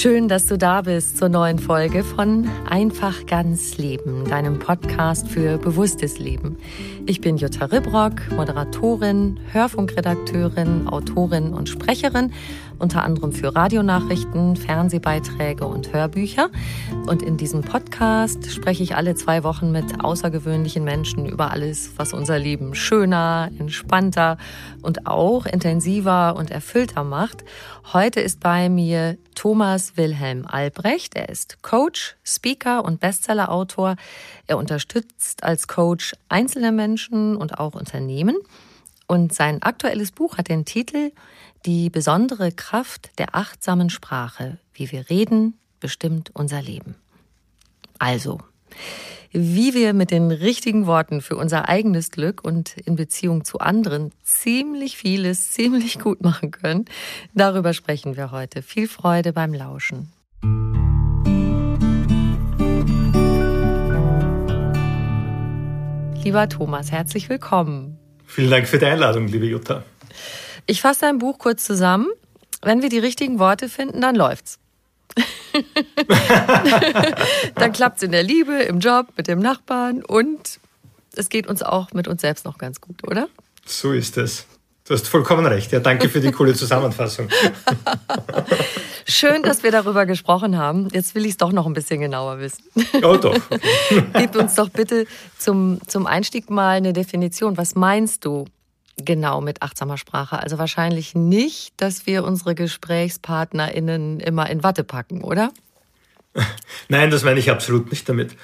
Schön, dass du da bist zur neuen Folge von Einfach ganz Leben, deinem Podcast für bewusstes Leben. Ich bin Jutta Ribrock, Moderatorin, Hörfunkredakteurin, Autorin und Sprecherin, unter anderem für Radionachrichten, Fernsehbeiträge und Hörbücher. Und in diesem Podcast spreche ich alle zwei Wochen mit außergewöhnlichen Menschen über alles, was unser Leben schöner, entspannter und auch intensiver und erfüllter macht. Heute ist bei mir Thomas Wilhelm Albrecht. Er ist Coach, Speaker und Bestsellerautor. Er unterstützt als Coach einzelne Menschen und auch Unternehmen. Und sein aktuelles Buch hat den Titel Die besondere Kraft der achtsamen Sprache. Wie wir reden, bestimmt unser Leben. Also, wie wir mit den richtigen Worten für unser eigenes Glück und in Beziehung zu anderen ziemlich vieles ziemlich gut machen können, darüber sprechen wir heute. Viel Freude beim Lauschen. Lieber Thomas, herzlich willkommen. Vielen Dank für die Einladung, liebe Jutta. Ich fasse dein Buch kurz zusammen. Wenn wir die richtigen Worte finden, dann läuft's. dann klappt's in der Liebe, im Job, mit dem Nachbarn und es geht uns auch mit uns selbst noch ganz gut, oder? So ist es. Du hast vollkommen recht. Ja, danke für die coole Zusammenfassung. Schön, dass wir darüber gesprochen haben. Jetzt will ich es doch noch ein bisschen genauer wissen. Oh doch. Gib uns doch bitte zum, zum Einstieg mal eine Definition. Was meinst du genau mit achtsamer Sprache? Also wahrscheinlich nicht, dass wir unsere GesprächspartnerInnen immer in Watte packen, oder? Nein, das meine ich absolut nicht damit.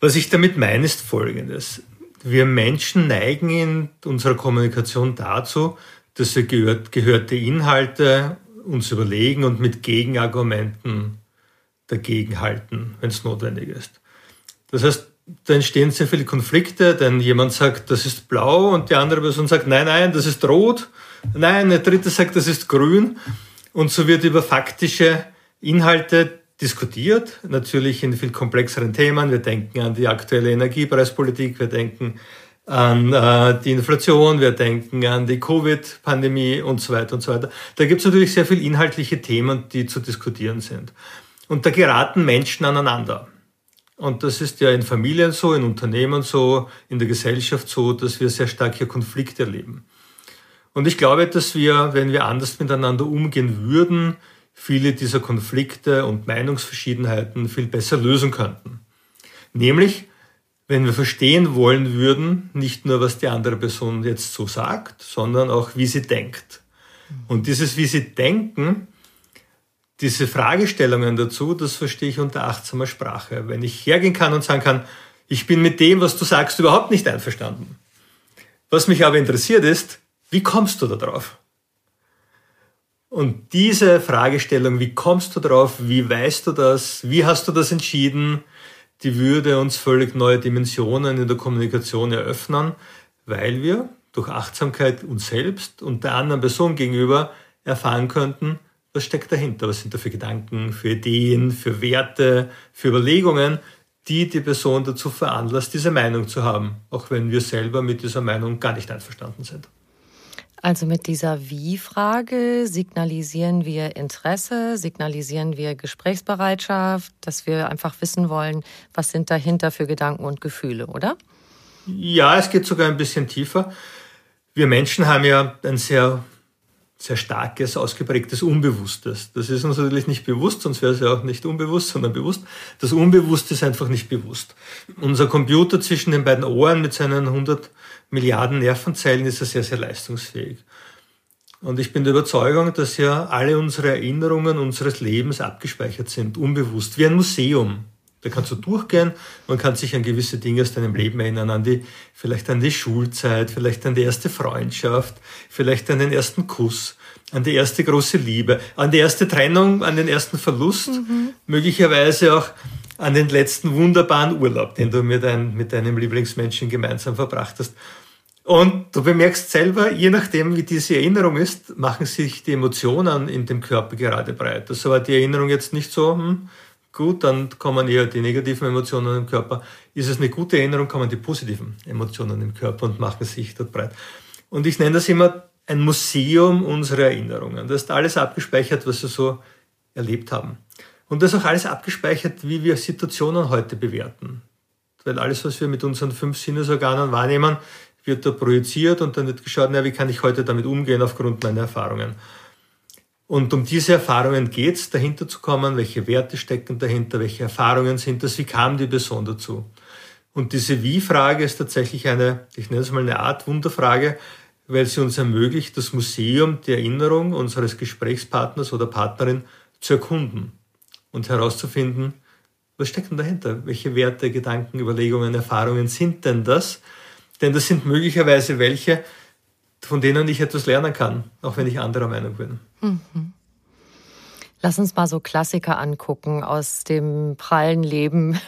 Was ich damit meine, ist Folgendes. Wir Menschen neigen in unserer Kommunikation dazu, dass wir gehörte Inhalte uns überlegen und mit Gegenargumenten dagegenhalten, wenn es notwendig ist. Das heißt, da entstehen sehr viele Konflikte, denn jemand sagt, das ist blau und die andere Person sagt, nein, nein, das ist rot. Nein, der dritte sagt, das ist grün. Und so wird über faktische Inhalte diskutiert, natürlich in viel komplexeren Themen. Wir denken an die aktuelle Energiepreispolitik, wir denken an äh, die Inflation, wir denken an die Covid-Pandemie und so weiter und so weiter. Da gibt es natürlich sehr viele inhaltliche Themen, die zu diskutieren sind. Und da geraten Menschen aneinander. Und das ist ja in Familien so, in Unternehmen so, in der Gesellschaft so, dass wir sehr starke Konflikte erleben. Und ich glaube, dass wir, wenn wir anders miteinander umgehen würden, viele dieser Konflikte und Meinungsverschiedenheiten viel besser lösen könnten. Nämlich, wenn wir verstehen wollen würden, nicht nur, was die andere Person jetzt so sagt, sondern auch, wie sie denkt. Und dieses, wie sie denken, diese Fragestellungen dazu, das verstehe ich unter achtsamer Sprache. Wenn ich hergehen kann und sagen kann, ich bin mit dem, was du sagst, überhaupt nicht einverstanden. Was mich aber interessiert ist, wie kommst du da drauf? Und diese Fragestellung, wie kommst du drauf, wie weißt du das, wie hast du das entschieden, die würde uns völlig neue Dimensionen in der Kommunikation eröffnen, weil wir durch Achtsamkeit uns selbst und der anderen Person gegenüber erfahren könnten, was steckt dahinter? Was sind da für Gedanken, für Ideen, für Werte, für Überlegungen, die die Person dazu veranlasst, diese Meinung zu haben, auch wenn wir selber mit dieser Meinung gar nicht einverstanden sind. Also mit dieser Wie-Frage signalisieren wir Interesse, signalisieren wir Gesprächsbereitschaft, dass wir einfach wissen wollen, was sind dahinter für Gedanken und Gefühle, oder? Ja, es geht sogar ein bisschen tiefer. Wir Menschen haben ja ein sehr sehr starkes, ausgeprägtes Unbewusstes. Das ist uns natürlich nicht bewusst, sonst wäre es ja auch nicht unbewusst, sondern bewusst. Das Unbewusste ist einfach nicht bewusst. Unser Computer zwischen den beiden Ohren mit seinen 100 Milliarden Nervenzellen ist ja sehr, sehr leistungsfähig. Und ich bin der Überzeugung, dass ja alle unsere Erinnerungen unseres Lebens abgespeichert sind, unbewusst, wie ein Museum. Da kannst du durchgehen, man kann sich an gewisse Dinge aus deinem Leben erinnern, an die, vielleicht an die Schulzeit, vielleicht an die erste Freundschaft, vielleicht an den ersten Kuss, an die erste große Liebe, an die erste Trennung, an den ersten Verlust, mhm. möglicherweise auch an den letzten wunderbaren Urlaub, den du mit, dein, mit deinem Lieblingsmenschen gemeinsam verbracht hast. Und du bemerkst selber, je nachdem, wie diese Erinnerung ist, machen sich die Emotionen in dem Körper gerade breit. Also war die Erinnerung jetzt nicht so, hm, gut, dann kommen eher die negativen Emotionen im Körper. Ist es eine gute Erinnerung, kommen die positiven Emotionen im Körper und machen sich dort breit. Und ich nenne das immer ein Museum unserer Erinnerungen. Da ist alles abgespeichert, was wir so erlebt haben. Und das ist auch alles abgespeichert, wie wir Situationen heute bewerten. Weil alles, was wir mit unseren fünf Sinnesorganen wahrnehmen, wird da projiziert und dann wird geschaut, na, wie kann ich heute damit umgehen aufgrund meiner Erfahrungen. Und um diese Erfahrungen geht es, dahinter zu kommen, welche Werte stecken dahinter, welche Erfahrungen sind das, wie kam die Person dazu. Und diese Wie-Frage ist tatsächlich eine, ich nenne es mal eine Art Wunderfrage, weil sie uns ermöglicht, das Museum der Erinnerung unseres Gesprächspartners oder Partnerin zu erkunden und herauszufinden, was steckt denn dahinter? Welche Werte, Gedanken, Überlegungen, Erfahrungen sind denn das? Denn das sind möglicherweise welche, von denen ich etwas lernen kann, auch wenn ich anderer Meinung bin. Mhm. Lass uns mal so Klassiker angucken aus dem prallen Leben.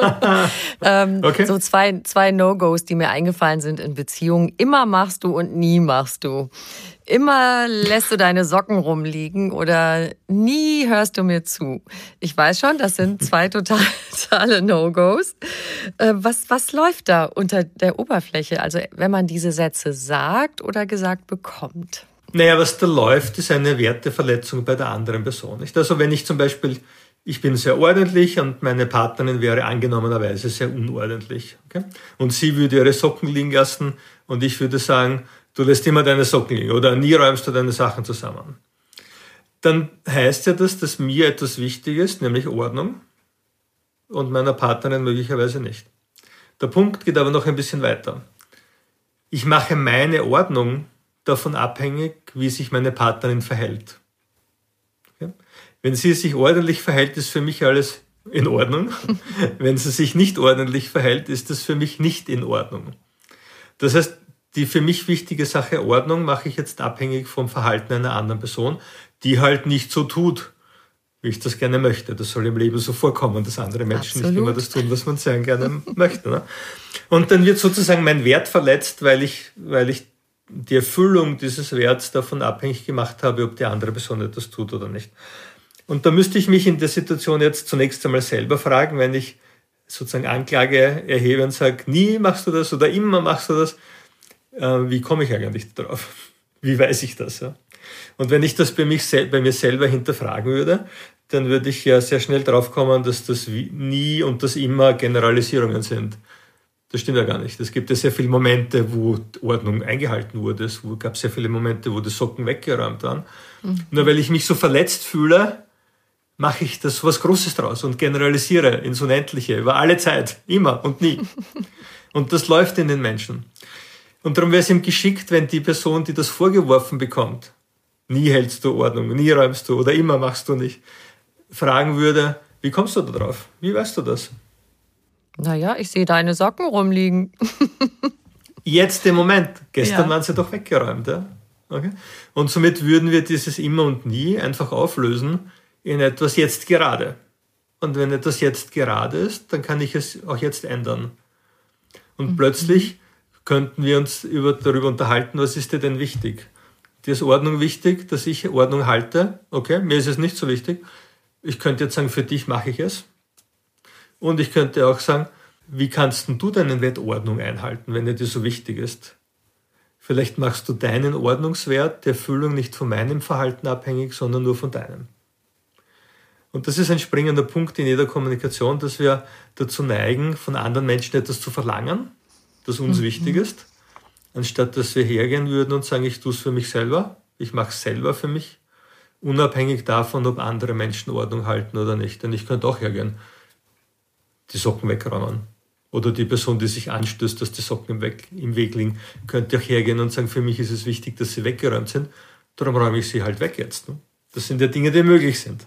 ähm, okay. So zwei, zwei No-Gos, die mir eingefallen sind in Beziehungen. Immer machst du und nie machst du. Immer lässt du deine Socken rumliegen oder nie hörst du mir zu. Ich weiß schon, das sind zwei total, totale No-Gos. Äh, was, was läuft da unter der Oberfläche? Also wenn man diese Sätze sagt oder gesagt bekommt? Naja, was da läuft, ist eine Werteverletzung bei der anderen Person. Nicht? Also wenn ich zum Beispiel, ich bin sehr ordentlich und meine Partnerin wäre angenommenerweise sehr unordentlich. Okay? Und sie würde ihre Socken liegen lassen und ich würde sagen, du lässt immer deine Socken liegen oder nie räumst du deine Sachen zusammen. Dann heißt ja das, dass mir etwas wichtig ist, nämlich Ordnung und meiner Partnerin möglicherweise nicht. Der Punkt geht aber noch ein bisschen weiter. Ich mache meine Ordnung davon abhängig, wie sich meine Partnerin verhält. Okay? Wenn sie sich ordentlich verhält, ist für mich alles in Ordnung. Wenn sie sich nicht ordentlich verhält, ist das für mich nicht in Ordnung. Das heißt, die für mich wichtige Sache Ordnung mache ich jetzt abhängig vom Verhalten einer anderen Person, die halt nicht so tut, wie ich das gerne möchte. Das soll im Leben so vorkommen, dass andere Menschen Absolut. nicht immer das tun, was man sehr gerne möchte. Ne? Und dann wird sozusagen mein Wert verletzt, weil ich, weil ich die Erfüllung dieses Werts davon abhängig gemacht habe, ob die andere Person etwas tut oder nicht. Und da müsste ich mich in der Situation jetzt zunächst einmal selber fragen, wenn ich sozusagen Anklage erhebe und sage, nie machst du das oder immer machst du das, äh, wie komme ich eigentlich darauf? Wie weiß ich das? Ja? Und wenn ich das bei, mich, bei mir selber hinterfragen würde, dann würde ich ja sehr schnell drauf kommen, dass das nie und das immer Generalisierungen sind. Das stimmt ja gar nicht. Es gibt ja sehr viele Momente, wo Ordnung eingehalten wurde. Es gab sehr viele Momente, wo die Socken weggeräumt waren. Mhm. Nur weil ich mich so verletzt fühle, mache ich das was Großes draus und generalisiere ins Unendliche über alle Zeit, immer und nie. und das läuft in den Menschen. Und darum wäre es ihm geschickt, wenn die Person, die das vorgeworfen bekommt, nie hältst du Ordnung, nie räumst du oder immer machst du nicht, fragen würde, wie kommst du da drauf? Wie weißt du das? Naja, ich sehe deine Socken rumliegen. Jetzt im Moment. Gestern ja. waren sie doch weggeräumt. Ja? Okay. Und somit würden wir dieses immer und nie einfach auflösen in etwas jetzt gerade. Und wenn etwas jetzt gerade ist, dann kann ich es auch jetzt ändern. Und mhm. plötzlich könnten wir uns über, darüber unterhalten, was ist dir denn wichtig? Dir ist Ordnung wichtig, dass ich Ordnung halte. Okay, mir ist es nicht so wichtig. Ich könnte jetzt sagen, für dich mache ich es. Und ich könnte auch sagen, wie kannst du deinen Wert Ordnung einhalten, wenn er dir so wichtig ist? Vielleicht machst du deinen Ordnungswert der Erfüllung nicht von meinem Verhalten abhängig, sondern nur von deinem. Und das ist ein springender Punkt in jeder Kommunikation, dass wir dazu neigen, von anderen Menschen etwas zu verlangen, das uns mhm. wichtig ist, anstatt dass wir hergehen würden und sagen, ich tue es für mich selber, ich mache es selber für mich, unabhängig davon, ob andere Menschen Ordnung halten oder nicht. Denn ich könnte auch hergehen, die Socken wegräumen oder die Person, die sich anstößt, dass die Socken im Weg, im Weg liegen, könnte auch hergehen und sagen, für mich ist es wichtig, dass sie weggeräumt sind, darum räume ich sie halt weg jetzt. Ne? Das sind ja Dinge, die möglich sind.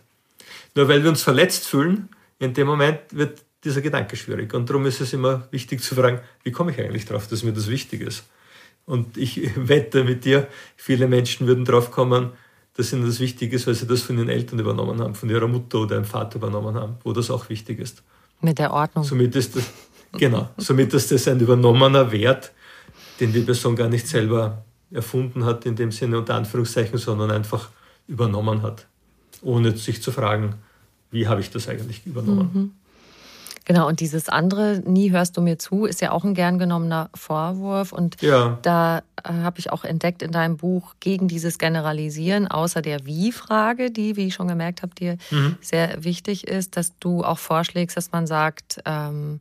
Nur weil wir uns verletzt fühlen, in dem Moment wird dieser Gedanke schwierig. Und darum ist es immer wichtig zu fragen, wie komme ich eigentlich darauf, dass mir das wichtig ist? Und ich wette mit dir, viele Menschen würden drauf kommen, dass ihnen das wichtig ist, weil sie das von ihren Eltern übernommen haben, von ihrer Mutter oder ihrem Vater übernommen haben, wo das auch wichtig ist. Mit der Ordnung. Somit ist das, Genau, somit ist das ein übernommener Wert, den die Person gar nicht selber erfunden hat, in dem Sinne unter Anführungszeichen, sondern einfach übernommen hat, ohne sich zu fragen, wie habe ich das eigentlich übernommen. Mhm. Genau, und dieses andere, nie hörst du mir zu, ist ja auch ein gern genommener Vorwurf. Und ja. da äh, habe ich auch entdeckt in deinem Buch gegen dieses Generalisieren, außer der Wie-Frage, die, wie ich schon gemerkt habe, dir mhm. sehr wichtig ist, dass du auch vorschlägst, dass man sagt, ähm,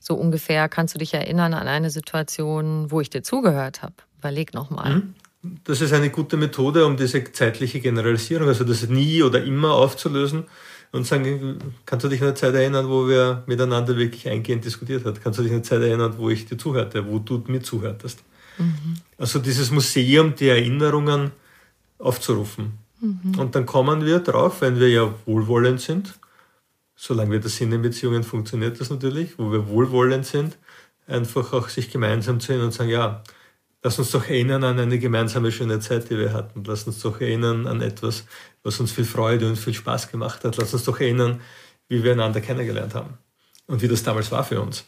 so ungefähr kannst du dich erinnern an eine Situation, wo ich dir zugehört habe. Überleg nochmal. Mhm. Das ist eine gute Methode, um diese zeitliche Generalisierung, also das nie oder immer aufzulösen und sagen, kannst du dich an eine Zeit erinnern, wo wir miteinander wirklich eingehend diskutiert haben? Kannst du dich an eine Zeit erinnern, wo ich dir zuhörte, wo du mir zuhörtest? Mhm. Also dieses Museum die Erinnerungen aufzurufen. Mhm. Und dann kommen wir drauf, wenn wir ja wohlwollend sind, solange wir das sind in Beziehungen, funktioniert das natürlich, wo wir wohlwollend sind, einfach auch sich gemeinsam zu erinnern und sagen, ja, lass uns doch erinnern an eine gemeinsame schöne Zeit, die wir hatten. Lass uns doch erinnern an etwas, was uns viel Freude und viel Spaß gemacht hat. Lass uns doch erinnern, wie wir einander kennengelernt haben und wie das damals war für uns.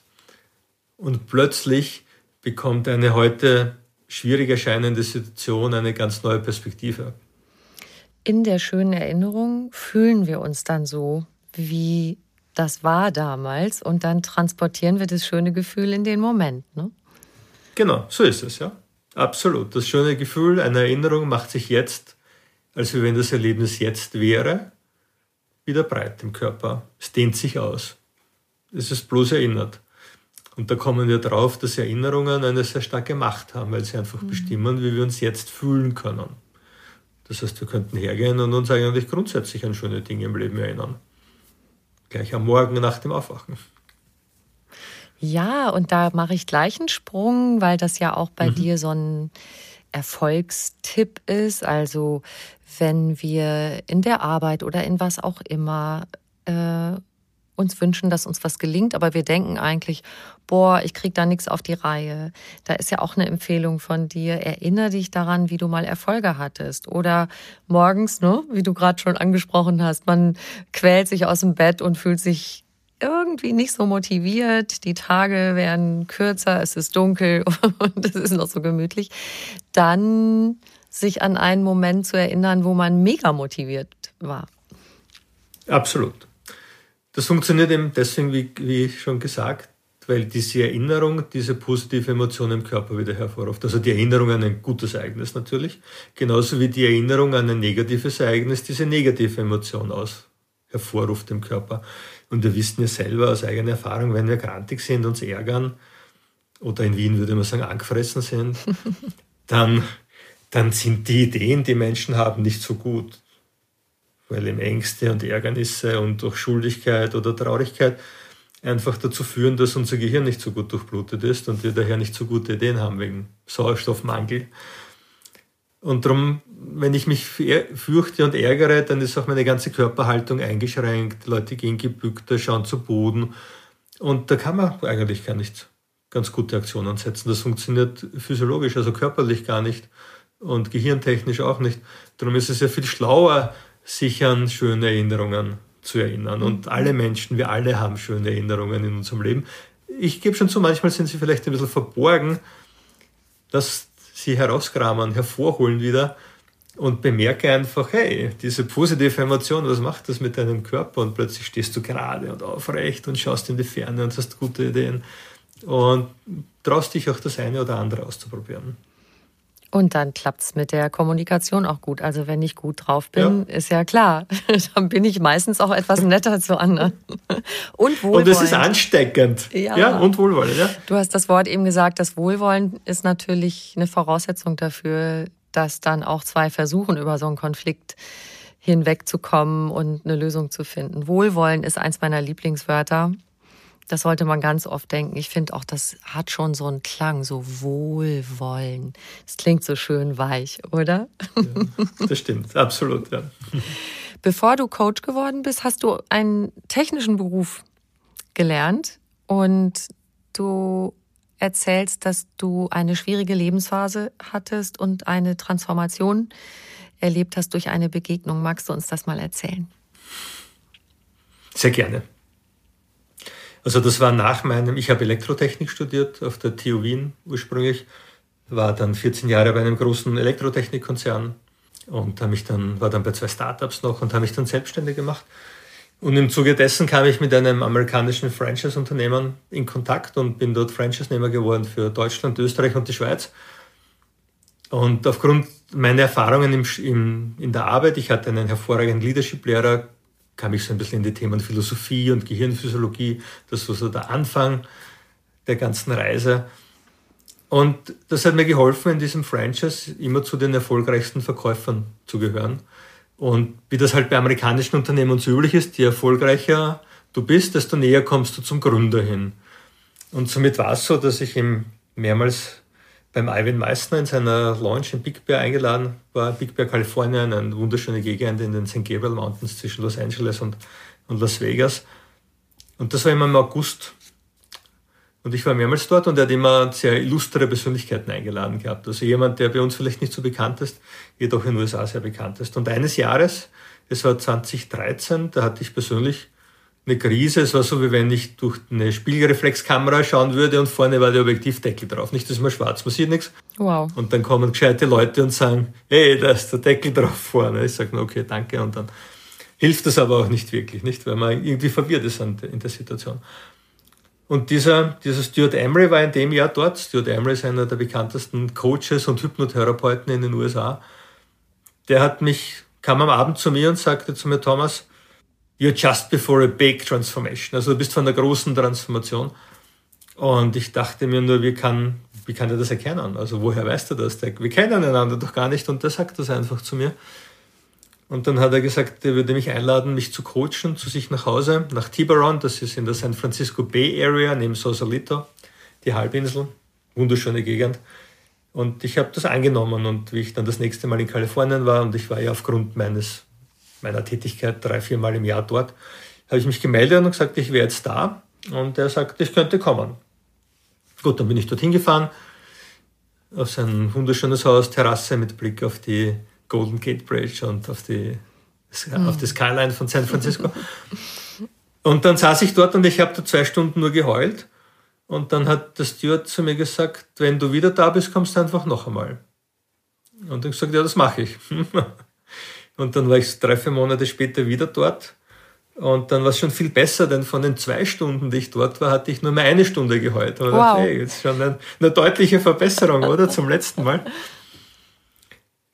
Und plötzlich bekommt eine heute schwierig erscheinende Situation eine ganz neue Perspektive. In der schönen Erinnerung fühlen wir uns dann so, wie das war damals und dann transportieren wir das schöne Gefühl in den Moment. Ne? Genau, so ist es, ja. Absolut. Das schöne Gefühl einer Erinnerung macht sich jetzt, als wenn das Erlebnis jetzt wäre, wieder breit im Körper. Es dehnt sich aus. Es ist bloß erinnert. Und da kommen wir drauf, dass Erinnerungen eine sehr starke Macht haben, weil sie einfach mhm. bestimmen, wie wir uns jetzt fühlen können. Das heißt, wir könnten hergehen und uns eigentlich grundsätzlich an schöne Dinge im Leben erinnern. Gleich am Morgen nach dem Aufwachen. Ja, und da mache ich gleich einen Sprung, weil das ja auch bei mhm. dir so ein Erfolgstipp ist. Also wenn wir in der Arbeit oder in was auch immer äh, uns wünschen, dass uns was gelingt, aber wir denken eigentlich, boah, ich krieg da nichts auf die Reihe. Da ist ja auch eine Empfehlung von dir. Erinnere dich daran, wie du mal Erfolge hattest. Oder morgens, ne, wie du gerade schon angesprochen hast, man quält sich aus dem Bett und fühlt sich irgendwie nicht so motiviert, die Tage werden kürzer, es ist dunkel und es ist noch so gemütlich, dann sich an einen Moment zu erinnern, wo man mega motiviert war. Absolut. Das funktioniert eben deswegen, wie, wie schon gesagt, weil diese Erinnerung diese positive Emotion im Körper wieder hervorruft. Also die Erinnerung an ein gutes Ereignis natürlich, genauso wie die Erinnerung an ein negatives Ereignis diese negative Emotion aus hervorruft im Körper. Und wir wissen ja selber aus eigener Erfahrung, wenn wir grantig sind, uns ärgern oder in Wien würde man sagen angefressen sind, dann, dann sind die Ideen, die Menschen haben, nicht so gut. Weil eben Ängste und Ärgernisse und durch Schuldigkeit oder Traurigkeit einfach dazu führen, dass unser Gehirn nicht so gut durchblutet ist und wir daher nicht so gute Ideen haben wegen Sauerstoffmangel. Und darum, wenn ich mich fürchte und ärgere, dann ist auch meine ganze Körperhaltung eingeschränkt. Leute gehen gebückter, schauen zu Boden. Und da kann man eigentlich gar nicht ganz gute Aktionen setzen. Das funktioniert physiologisch, also körperlich gar nicht und gehirntechnisch auch nicht. Darum ist es ja viel schlauer, sich an schöne Erinnerungen zu erinnern. Und alle Menschen, wir alle haben schöne Erinnerungen in unserem Leben. Ich gebe schon zu, manchmal sind sie vielleicht ein bisschen verborgen. dass sie herauskramen, hervorholen wieder, und bemerke einfach, hey, diese positive Emotion, was macht das mit deinem Körper? Und plötzlich stehst du gerade und aufrecht und schaust in die Ferne und hast gute Ideen und traust dich auch das eine oder andere auszuprobieren. Und dann klappt es mit der Kommunikation auch gut. Also wenn ich gut drauf bin, ja. ist ja klar, dann bin ich meistens auch etwas netter zu anderen. Und wohlwollend. Und es ist ansteckend. Ja. ja, und wohlwollend. Ja. Du hast das Wort eben gesagt, das Wohlwollen ist natürlich eine Voraussetzung dafür, dass dann auch zwei versuchen, über so einen Konflikt hinwegzukommen und eine Lösung zu finden. Wohlwollen ist eins meiner Lieblingswörter. Das sollte man ganz oft denken. Ich finde auch, das hat schon so einen Klang, so Wohlwollen. Das klingt so schön weich, oder? Ja, das stimmt, absolut, ja. Bevor du Coach geworden bist, hast du einen technischen Beruf gelernt und du erzählst, dass du eine schwierige Lebensphase hattest und eine Transformation erlebt hast durch eine Begegnung. Magst du uns das mal erzählen? Sehr gerne. Also das war nach meinem, ich habe Elektrotechnik studiert auf der TU Wien ursprünglich, war dann 14 Jahre bei einem großen Elektrotechnikkonzern und habe mich dann, war dann bei zwei Startups noch und habe mich dann selbstständig gemacht. Und im Zuge dessen kam ich mit einem amerikanischen Franchise-Unternehmen in Kontakt und bin dort Franchise-Nehmer geworden für Deutschland, Österreich und die Schweiz. Und aufgrund meiner Erfahrungen im, im, in der Arbeit, ich hatte einen hervorragenden Leadership-Lehrer, kam ich so ein bisschen in die Themen Philosophie und Gehirnphysiologie. Das war so der Anfang der ganzen Reise. Und das hat mir geholfen, in diesem Franchise immer zu den erfolgreichsten Verkäufern zu gehören. Und wie das halt bei amerikanischen Unternehmen so üblich ist, je erfolgreicher du bist, desto näher kommst du zum Gründer hin. Und somit war es so, dass ich ihm mehrmals beim Ivan Meissner in seiner Launch in Big Bear eingeladen war. Big Bear, Kalifornien, eine wunderschöne Gegend in den St. Gabriel Mountains zwischen Los Angeles und, und Las Vegas. Und das war immer im August. Und ich war mehrmals dort und er hat immer sehr illustre Persönlichkeiten eingeladen gehabt. Also jemand, der bei uns vielleicht nicht so bekannt ist, jedoch in den USA sehr bekannt ist. Und eines Jahres, es war 2013, da hatte ich persönlich eine Krise. Es war so, wie wenn ich durch eine Spiegelreflexkamera schauen würde und vorne war der Objektivdeckel drauf. Nicht, dass man schwarz, man sieht nichts. Wow. Und dann kommen gescheite Leute und sagen, hey, da ist der Deckel drauf vorne. Ich sage, okay, danke. Und dann hilft das aber auch nicht wirklich, nicht? Weil man irgendwie verwirrt ist in der Situation. Und dieser, dieser Stuart Emery war in dem Jahr dort. Stuart Emery ist einer der bekanntesten Coaches und Hypnotherapeuten in den USA. Der hat mich, kam am Abend zu mir und sagte zu mir, Thomas, you're just before a big transformation. Also du bist von der großen Transformation. Und ich dachte mir nur, wie kann, wie kann er das erkennen? Also woher weißt du das? Wir kennen einander doch gar nicht und der sagt das einfach zu mir. Und dann hat er gesagt, er würde mich einladen, mich zu coachen, zu sich nach Hause, nach Tiburon, das ist in der San Francisco Bay Area neben Sausalito, die Halbinsel, wunderschöne Gegend. Und ich habe das angenommen und wie ich dann das nächste Mal in Kalifornien war und ich war ja aufgrund meines meiner Tätigkeit drei, vier Mal im Jahr dort, habe ich mich gemeldet und gesagt, ich wäre jetzt da. Und er sagt, ich könnte kommen. Gut, dann bin ich dorthin gefahren, auf sein wunderschönes Haus, Terrasse mit Blick auf die Golden Gate Bridge und auf die, mhm. auf die Skyline von San Francisco. und dann saß ich dort und ich habe da zwei Stunden nur geheult. Und dann hat der Steward zu mir gesagt, wenn du wieder da bist, kommst du einfach noch einmal. Und ich gesagt, ja, das mache ich. Und dann war ich drei, vier Monate später wieder dort. Und dann war es schon viel besser, denn von den zwei Stunden, die ich dort war, hatte ich nur mehr eine Stunde geheult. Und wow. dachte, hey, jetzt schon eine, eine deutliche Verbesserung, oder? Zum letzten Mal.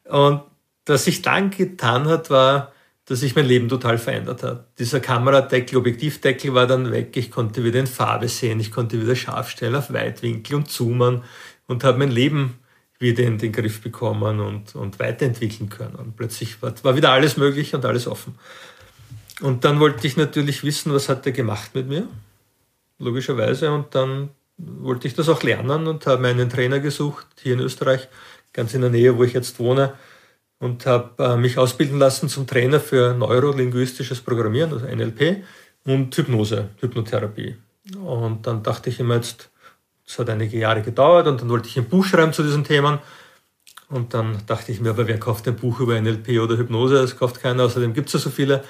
Und was sich dann getan hat, war, dass sich mein Leben total verändert hat. Dieser Kameradeckel, Objektivdeckel war dann weg. Ich konnte wieder in Farbe sehen. Ich konnte wieder scharf stellen auf Weitwinkel und zoomen und habe mein Leben wieder in den Griff bekommen und, und weiterentwickeln können. Und plötzlich war, war wieder alles möglich und alles offen. Und dann wollte ich natürlich wissen, was hat er gemacht mit mir, logischerweise. Und dann wollte ich das auch lernen und habe einen Trainer gesucht, hier in Österreich, ganz in der Nähe, wo ich jetzt wohne, und habe äh, mich ausbilden lassen zum Trainer für neurolinguistisches Programmieren, also NLP, und Hypnose, Hypnotherapie. Und dann dachte ich immer jetzt, es hat einige Jahre gedauert und dann wollte ich ein Buch schreiben zu diesen Themen. Und dann dachte ich mir, aber wer kauft ein Buch über NLP oder Hypnose? Das kauft keiner, außerdem gibt es ja so viele.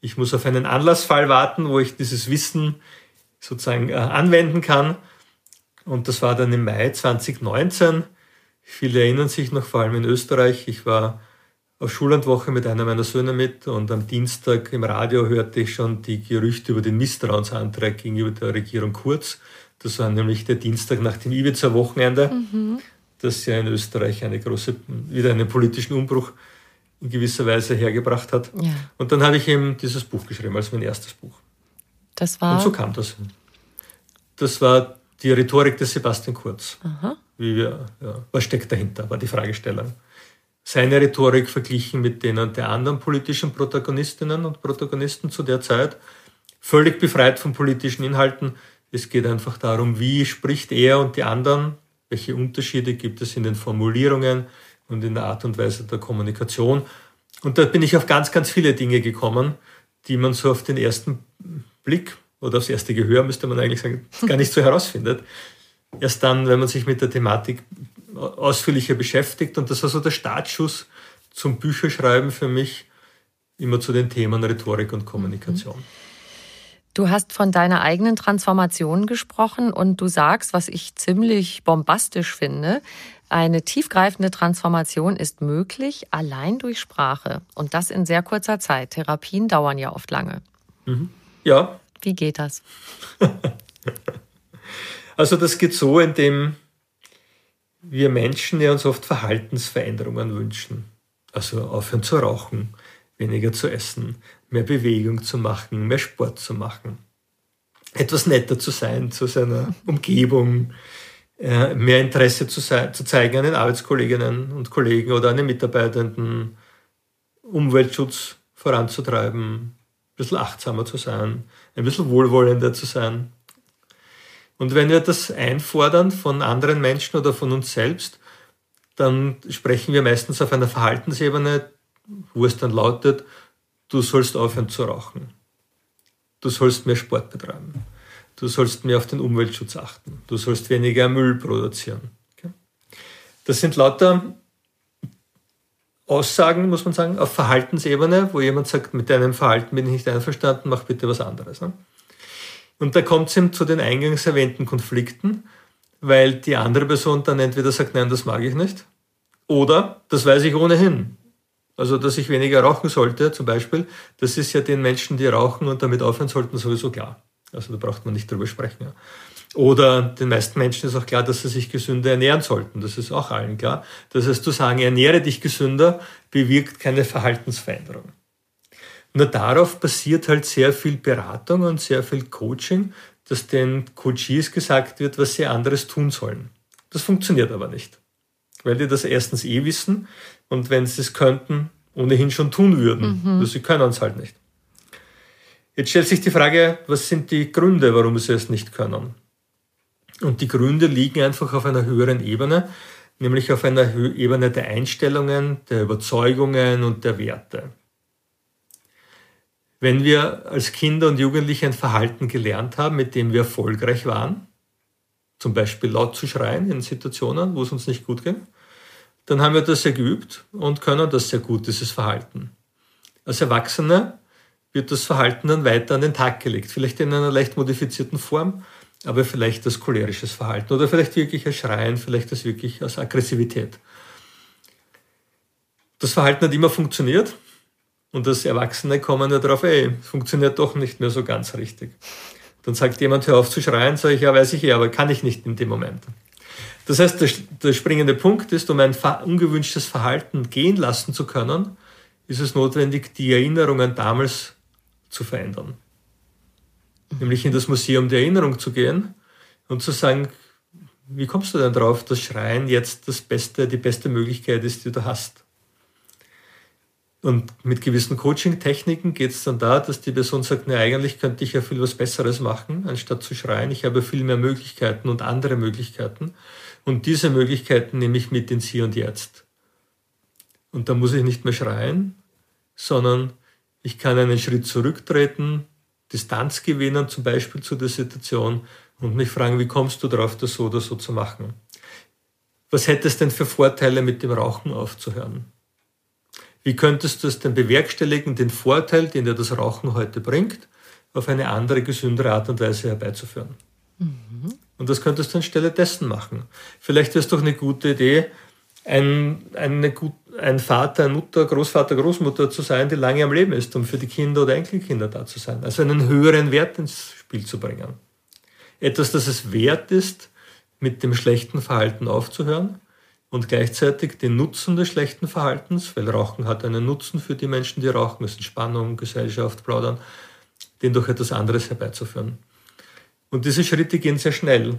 Ich muss auf einen Anlassfall warten, wo ich dieses Wissen sozusagen äh, anwenden kann. Und das war dann im Mai 2019. Viele erinnern sich noch, vor allem in Österreich. Ich war auf Schullandwoche mit einer meiner Söhne mit und am Dienstag im Radio hörte ich schon die Gerüchte über den Misstrauensantrag gegenüber der Regierung Kurz. Das war nämlich der Dienstag nach dem Ibiza-Wochenende, mhm. das ja in Österreich eine große, wieder einen politischen Umbruch in gewisser Weise hergebracht hat. Ja. Und dann habe ich ihm dieses Buch geschrieben, als mein erstes Buch. Das war. Und so kam das. Das war die Rhetorik des Sebastian Kurz. Aha. Wie wir, ja, was steckt dahinter, war die Fragestellung. Seine Rhetorik verglichen mit denen der anderen politischen Protagonistinnen und Protagonisten zu der Zeit. Völlig befreit von politischen Inhalten. Es geht einfach darum, wie spricht er und die anderen, welche Unterschiede gibt es in den Formulierungen und in der Art und Weise der Kommunikation. Und da bin ich auf ganz, ganz viele Dinge gekommen, die man so auf den ersten Blick oder aufs erste Gehör, müsste man eigentlich sagen, gar nicht so herausfindet. Erst dann, wenn man sich mit der Thematik ausführlicher beschäftigt. Und das war so der Startschuss zum Bücherschreiben für mich, immer zu den Themen Rhetorik und Kommunikation. Du hast von deiner eigenen Transformation gesprochen und du sagst, was ich ziemlich bombastisch finde, eine tiefgreifende Transformation ist möglich allein durch Sprache und das in sehr kurzer Zeit. Therapien dauern ja oft lange. Mhm. Ja. Wie geht das? also das geht so, indem wir Menschen ja uns oft Verhaltensveränderungen wünschen. Also aufhören zu rauchen, weniger zu essen, mehr Bewegung zu machen, mehr Sport zu machen, etwas netter zu sein zu seiner Umgebung, äh, mehr Interesse zu, zu zeigen an den Arbeitskolleginnen und Kollegen oder an den Mitarbeitenden, Umweltschutz voranzutreiben, ein bisschen achtsamer zu sein, ein bisschen wohlwollender zu sein. Und wenn wir das einfordern von anderen Menschen oder von uns selbst, dann sprechen wir meistens auf einer Verhaltensebene, wo es dann lautet, du sollst aufhören zu rauchen. Du sollst mehr Sport betreiben. Du sollst mehr auf den Umweltschutz achten. Du sollst weniger Müll produzieren. Das sind lauter Aussagen, muss man sagen, auf Verhaltensebene, wo jemand sagt, mit deinem Verhalten bin ich nicht einverstanden, mach bitte was anderes. Ne? Und da kommt es eben zu den eingangs erwähnten Konflikten, weil die andere Person dann entweder sagt, nein, das mag ich nicht, oder das weiß ich ohnehin. Also, dass ich weniger rauchen sollte, zum Beispiel, das ist ja den Menschen, die rauchen und damit aufhören sollten, sowieso klar. Also, da braucht man nicht drüber sprechen. Ja. Oder den meisten Menschen ist auch klar, dass sie sich gesünder ernähren sollten. Das ist auch allen klar. Das heißt, zu sagen, ernähre dich gesünder, bewirkt keine Verhaltensveränderung. Nur darauf basiert halt sehr viel Beratung und sehr viel Coaching, dass den Coaches gesagt wird, was sie anderes tun sollen. Das funktioniert aber nicht, weil die das erstens eh wissen und wenn sie es könnten, ohnehin schon tun würden. Mhm. Sie können es halt nicht. Jetzt stellt sich die Frage, was sind die Gründe, warum sie es nicht können? Und die Gründe liegen einfach auf einer höheren Ebene, nämlich auf einer Ebene der Einstellungen, der Überzeugungen und der Werte. Wenn wir als Kinder und Jugendliche ein Verhalten gelernt haben, mit dem wir erfolgreich waren, zum Beispiel laut zu schreien in Situationen, wo es uns nicht gut ging, dann haben wir das sehr geübt und können das sehr gut, dieses Verhalten. Als Erwachsene wird das Verhalten dann weiter an den Tag gelegt, vielleicht in einer leicht modifizierten Form, aber vielleicht als cholerisches Verhalten oder vielleicht wirklich als Schreien, vielleicht als wirklich als Aggressivität. Das Verhalten hat immer funktioniert, und das Erwachsene kommen ja drauf, ey, funktioniert doch nicht mehr so ganz richtig. Dann sagt jemand, hör auf zu schreien, sage ich, ja, weiß ich eh, aber kann ich nicht in dem Moment. Das heißt, der, der springende Punkt ist, um ein ungewünschtes Verhalten gehen lassen zu können, ist es notwendig, die Erinnerungen damals zu verändern. Nämlich in das Museum der Erinnerung zu gehen und zu sagen, wie kommst du denn drauf, dass Schreien jetzt das Beste, die beste Möglichkeit ist, die du hast? Und mit gewissen Coaching-Techniken geht es dann da, dass die Person sagt, ne, eigentlich könnte ich ja viel was Besseres machen, anstatt zu schreien. Ich habe viel mehr Möglichkeiten und andere Möglichkeiten. Und diese Möglichkeiten nehme ich mit ins Hier und Jetzt. Und da muss ich nicht mehr schreien, sondern ich kann einen Schritt zurücktreten, Distanz gewinnen, zum Beispiel zu der Situation und mich fragen, wie kommst du darauf, das so oder so zu machen? Was hätte es denn für Vorteile, mit dem Rauchen aufzuhören? Wie könntest du es denn bewerkstelligen, den Vorteil, den dir das Rauchen heute bringt, auf eine andere, gesündere Art und Weise herbeizuführen? Mhm. Und das könntest du anstelle dessen machen. Vielleicht wäre es doch eine gute Idee, ein, eine, ein Vater, eine Mutter, Großvater, Großmutter zu sein, die lange am Leben ist, um für die Kinder oder Enkelkinder da zu sein. Also einen höheren Wert ins Spiel zu bringen. Etwas, das es wert ist, mit dem schlechten Verhalten aufzuhören und gleichzeitig den Nutzen des schlechten Verhaltens, weil Rauchen hat einen Nutzen für die Menschen, die rauchen, es ist Entspannung, Gesellschaft, Plaudern, den durch etwas anderes herbeizuführen. Und diese Schritte gehen sehr schnell,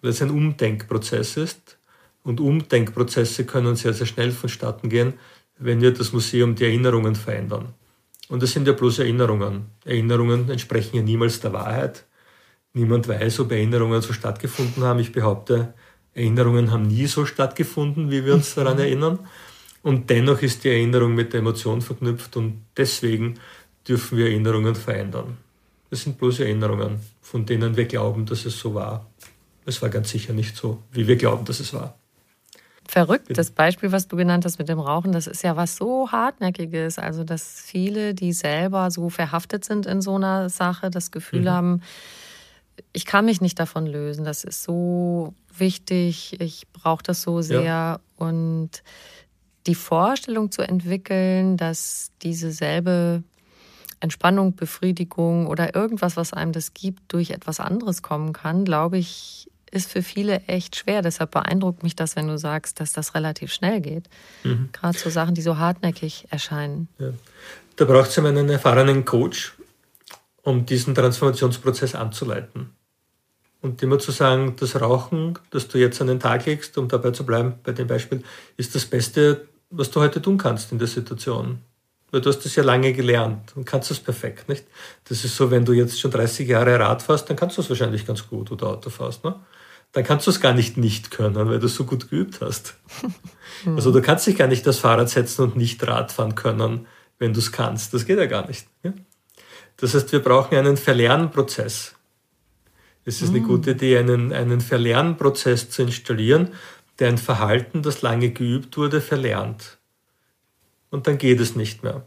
weil es ein Umdenkprozess ist. Und Umdenkprozesse können sehr, sehr schnell vonstatten gehen, wenn wir das Museum die Erinnerungen verändern. Und das sind ja bloß Erinnerungen. Erinnerungen entsprechen ja niemals der Wahrheit. Niemand weiß, ob Erinnerungen so stattgefunden haben. Ich behaupte, Erinnerungen haben nie so stattgefunden, wie wir uns daran erinnern. Und dennoch ist die Erinnerung mit der Emotion verknüpft und deswegen dürfen wir Erinnerungen verändern. Das sind bloß Erinnerungen, von denen wir glauben, dass es so war. Es war ganz sicher nicht so, wie wir glauben, dass es war. Verrückt, das Beispiel, was du genannt hast mit dem Rauchen, das ist ja was so hartnäckiges. Also, dass viele, die selber so verhaftet sind in so einer Sache, das Gefühl mhm. haben, ich kann mich nicht davon lösen. Das ist so wichtig, ich brauche das so sehr. Ja. Und die Vorstellung zu entwickeln, dass diese selbe Entspannung, Befriedigung oder irgendwas, was einem das gibt, durch etwas anderes kommen kann, glaube ich, ist für viele echt schwer. Deshalb beeindruckt mich das, wenn du sagst, dass das relativ schnell geht. Mhm. Gerade so Sachen, die so hartnäckig erscheinen. Ja. Da braucht es einen erfahrenen Coach, um diesen Transformationsprozess anzuleiten. Und immer zu sagen, das Rauchen, das du jetzt an den Tag legst, um dabei zu bleiben bei dem Beispiel, ist das Beste, was du heute tun kannst in der Situation. Weil du hast das ja lange gelernt und kannst das perfekt, nicht? Das ist so, wenn du jetzt schon 30 Jahre Rad fährst, dann kannst du es wahrscheinlich ganz gut oder Auto fährst, ne? Dann kannst du es gar nicht nicht können, weil du es so gut geübt hast. Also du kannst dich gar nicht das Fahrrad setzen und nicht Rad fahren können, wenn du es kannst. Das geht ja gar nicht. Ja? Das heißt, wir brauchen einen Verlernprozess. Es ist eine gute Idee, einen, einen Verlernprozess zu installieren, der ein Verhalten, das lange geübt wurde, verlernt und dann geht es nicht mehr.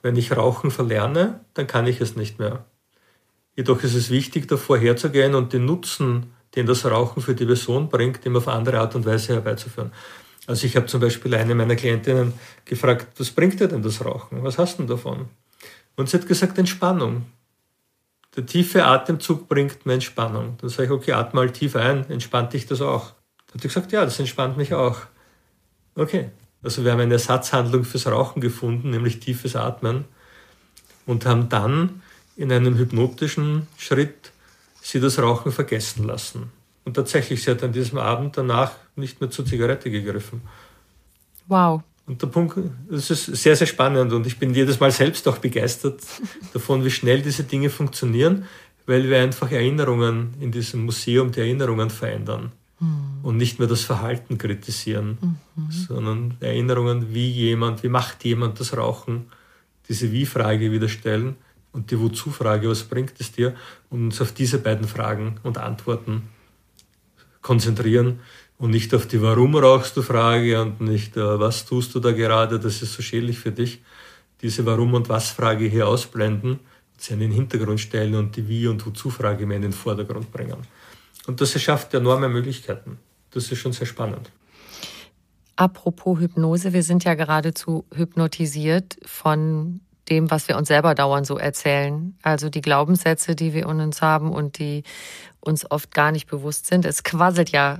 Wenn ich Rauchen verlerne, dann kann ich es nicht mehr. Jedoch ist es wichtig, davor herzugehen und den Nutzen, den das Rauchen für die Person bringt, ihm auf andere Art und Weise herbeizuführen. Also ich habe zum Beispiel eine meiner Klientinnen gefragt, was bringt dir denn das Rauchen? Was hast du denn davon? Und sie hat gesagt, Entspannung. Der tiefe Atemzug bringt mir Entspannung. Dann sage ich, okay, atme mal tief ein, entspannt dich das auch? Dann hat sie gesagt, ja, das entspannt mich auch. Okay, also wir haben eine Ersatzhandlung fürs Rauchen gefunden, nämlich tiefes Atmen und haben dann in einem hypnotischen Schritt sie das Rauchen vergessen lassen. Und tatsächlich, sie hat an diesem Abend danach nicht mehr zur Zigarette gegriffen. Wow. Und der Punkt, das ist sehr, sehr spannend und ich bin jedes Mal selbst auch begeistert davon, wie schnell diese Dinge funktionieren, weil wir einfach Erinnerungen in diesem Museum die Erinnerungen verändern mhm. und nicht mehr das Verhalten kritisieren, mhm. sondern Erinnerungen, wie jemand, wie macht jemand das Rauchen, diese Wie-Frage wieder stellen und die Wozu-Frage, was bringt es dir, und uns auf diese beiden Fragen und Antworten konzentrieren und nicht auf die Warum rauchst du Frage und nicht äh, was tust du da gerade, das ist so schädlich für dich. Diese Warum und was Frage hier ausblenden, sie in den Hintergrund stellen und die Wie und Wozu Frage mehr in den Vordergrund bringen. Und das erschafft enorme Möglichkeiten. Das ist schon sehr spannend. Apropos Hypnose, wir sind ja geradezu hypnotisiert von dem, was wir uns selber dauernd so erzählen. Also die Glaubenssätze, die wir in uns haben und die uns oft gar nicht bewusst sind. Es quasselt ja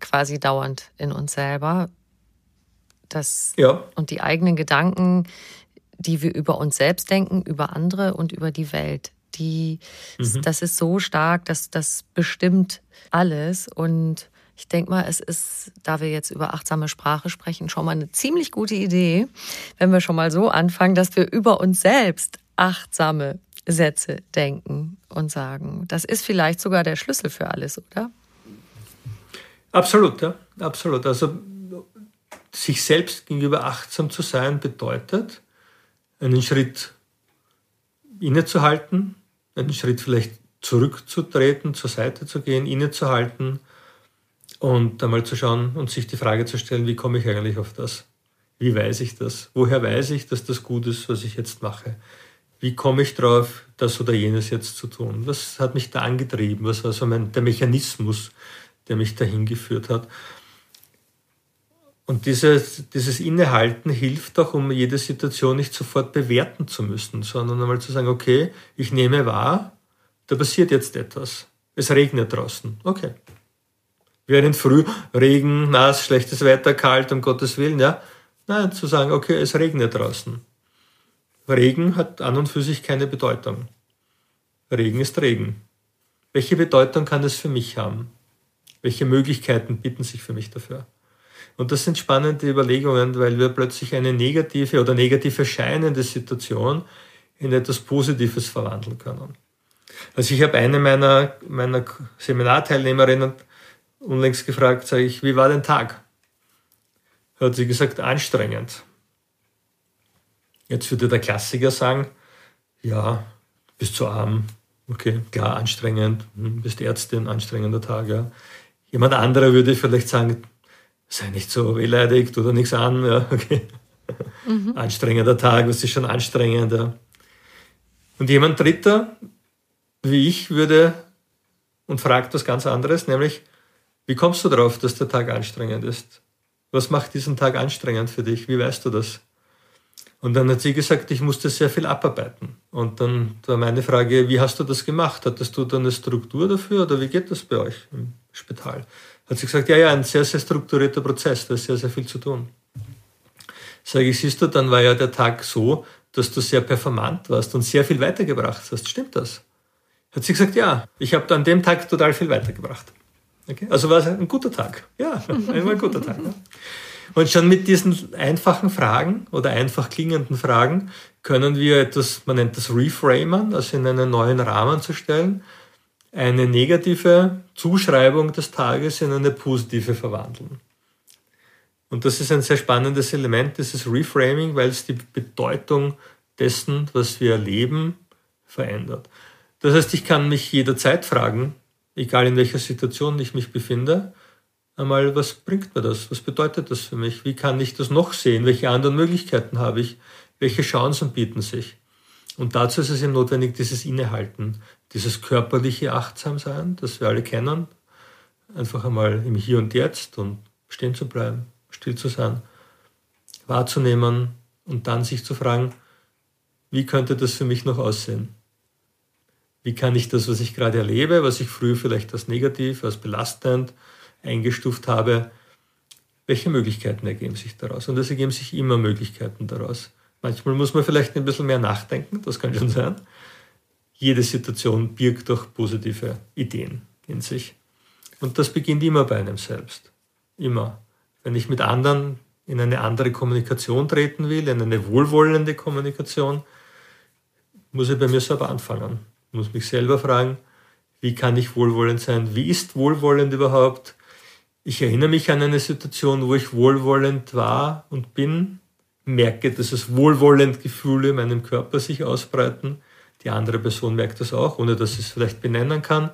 quasi dauernd in uns selber. Das ja. und die eigenen Gedanken, die wir über uns selbst denken, über andere und über die Welt die, mhm. das ist so stark, dass das bestimmt alles. Und ich denke mal, es ist, da wir jetzt über achtsame Sprache sprechen, schon mal eine ziemlich gute Idee, wenn wir schon mal so anfangen, dass wir über uns selbst achtsame Sätze denken und sagen. Das ist vielleicht sogar der Schlüssel für alles, oder? Absolut, ja, absolut. Also sich selbst gegenüber achtsam zu sein bedeutet, einen Schritt innezuhalten, einen Schritt vielleicht zurückzutreten, zur Seite zu gehen, innezuhalten und einmal zu schauen und sich die Frage zu stellen, wie komme ich eigentlich auf das? Wie weiß ich das? Woher weiß ich, dass das gut ist, was ich jetzt mache? Wie komme ich drauf, das oder jenes jetzt zu tun? Was hat mich da angetrieben? Was war so mein, der Mechanismus, der mich dahin geführt hat? Und dieses, dieses Innehalten hilft auch, um jede Situation nicht sofort bewerten zu müssen, sondern einmal zu sagen, okay, ich nehme wahr, da passiert jetzt etwas. Es regnet draußen. Okay. Während früh Regen, nass, schlechtes Wetter, kalt, um Gottes Willen, ja. Nein, zu sagen, okay, es regnet draußen. Regen hat an und für sich keine Bedeutung. Regen ist Regen. Welche Bedeutung kann es für mich haben? Welche Möglichkeiten bieten sich für mich dafür? Und das sind spannende Überlegungen, weil wir plötzlich eine negative oder negativ erscheinende Situation in etwas Positives verwandeln können. Also ich habe eine meiner, meiner Seminarteilnehmerinnen unlängst gefragt, sage ich, wie war dein Tag? Hat sie gesagt, anstrengend. Jetzt würde der Klassiker sagen, ja, bist zu arm, okay, klar, anstrengend, hm, bist Ärztin, anstrengender Tag, ja. Jemand anderer würde vielleicht sagen, sei nicht so beleidigt oder nichts an. Ja, okay. Mhm. Anstrengender Tag, was ist schon anstrengend. Ja. Und jemand Dritter, wie ich, würde und fragt was ganz anderes, nämlich, wie kommst du darauf, dass der Tag anstrengend ist? Was macht diesen Tag anstrengend für dich? Wie weißt du das? Und dann hat sie gesagt, ich musste sehr viel abarbeiten. Und dann war meine Frage, wie hast du das gemacht? Hattest du da eine Struktur dafür oder wie geht das bei euch im Spital? Hat sie gesagt, ja, ja, ein sehr, sehr strukturierter Prozess, da ist sehr, sehr viel zu tun. Sage ich, siehst du, dann war ja der Tag so, dass du sehr performant warst und sehr viel weitergebracht hast. Stimmt das? Hat sie gesagt, ja, ich habe an dem Tag total viel weitergebracht. Okay? Also war es ein guter Tag. Ja, ein guter Tag. Ne? Und schon mit diesen einfachen Fragen oder einfach klingenden Fragen können wir etwas, man nennt das Reframen, also in einen neuen Rahmen zu stellen eine negative Zuschreibung des Tages in eine positive verwandeln. Und das ist ein sehr spannendes Element, dieses Reframing, weil es die Bedeutung dessen, was wir erleben, verändert. Das heißt, ich kann mich jederzeit fragen, egal in welcher Situation ich mich befinde, einmal, was bringt mir das? Was bedeutet das für mich? Wie kann ich das noch sehen? Welche anderen Möglichkeiten habe ich? Welche Chancen bieten sich? Und dazu ist es eben notwendig, dieses Innehalten, dieses körperliche Achtsamsein, das wir alle kennen, einfach einmal im Hier und Jetzt und stehen zu bleiben, still zu sein, wahrzunehmen und dann sich zu fragen, wie könnte das für mich noch aussehen? Wie kann ich das, was ich gerade erlebe, was ich früher vielleicht als negativ, als belastend eingestuft habe, welche Möglichkeiten ergeben sich daraus? Und es ergeben sich immer Möglichkeiten daraus. Manchmal muss man vielleicht ein bisschen mehr nachdenken, das kann schon sein. Jede Situation birgt auch positive Ideen in sich. Und das beginnt immer bei einem selbst. Immer. Wenn ich mit anderen in eine andere Kommunikation treten will, in eine wohlwollende Kommunikation, muss ich bei mir selber anfangen. Ich muss mich selber fragen, wie kann ich wohlwollend sein? Wie ist wohlwollend überhaupt? Ich erinnere mich an eine Situation, wo ich wohlwollend war und bin merke, dass es wohlwollend Gefühle in meinem Körper sich ausbreiten. Die andere Person merkt das auch, ohne dass sie es vielleicht benennen kann.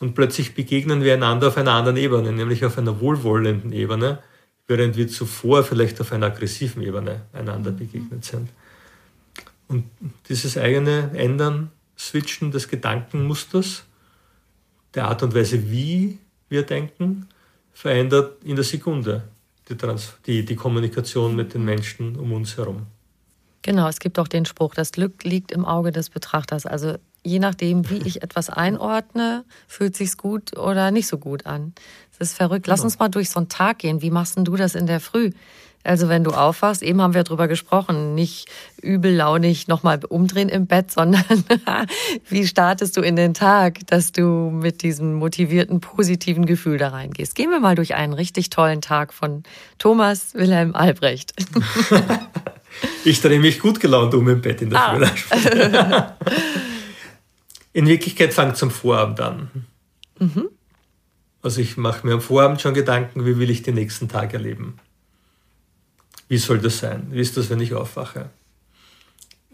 Und plötzlich begegnen wir einander auf einer anderen Ebene, nämlich auf einer wohlwollenden Ebene, während wir zuvor vielleicht auf einer aggressiven Ebene einander begegnet sind. Und dieses eigene Ändern, Switchen des Gedankenmusters, der Art und Weise, wie wir denken, verändert in der Sekunde die, Trans die, die Kommunikation mit den Menschen um uns herum. Genau, es gibt auch den Spruch, das Glück liegt im Auge des Betrachters. Also je nachdem, wie ich etwas einordne, fühlt sich's gut oder nicht so gut an. Das ist verrückt. Lass genau. uns mal durch so einen Tag gehen. Wie machst denn du das in der Früh? Also wenn du aufwachst, eben haben wir drüber gesprochen, nicht übellaunig nochmal umdrehen im Bett, sondern wie startest du in den Tag, dass du mit diesem motivierten, positiven Gefühl da reingehst. Gehen wir mal durch einen richtig tollen Tag von Thomas Wilhelm Albrecht. ich drehe mich gut gelaunt um im Bett in der ah. Früh. in Wirklichkeit fängt es am Vorabend an. Mhm. Also ich mache mir am Vorabend schon Gedanken, wie will ich den nächsten Tag erleben wie soll das sein? Wie ist das, wenn ich aufwache?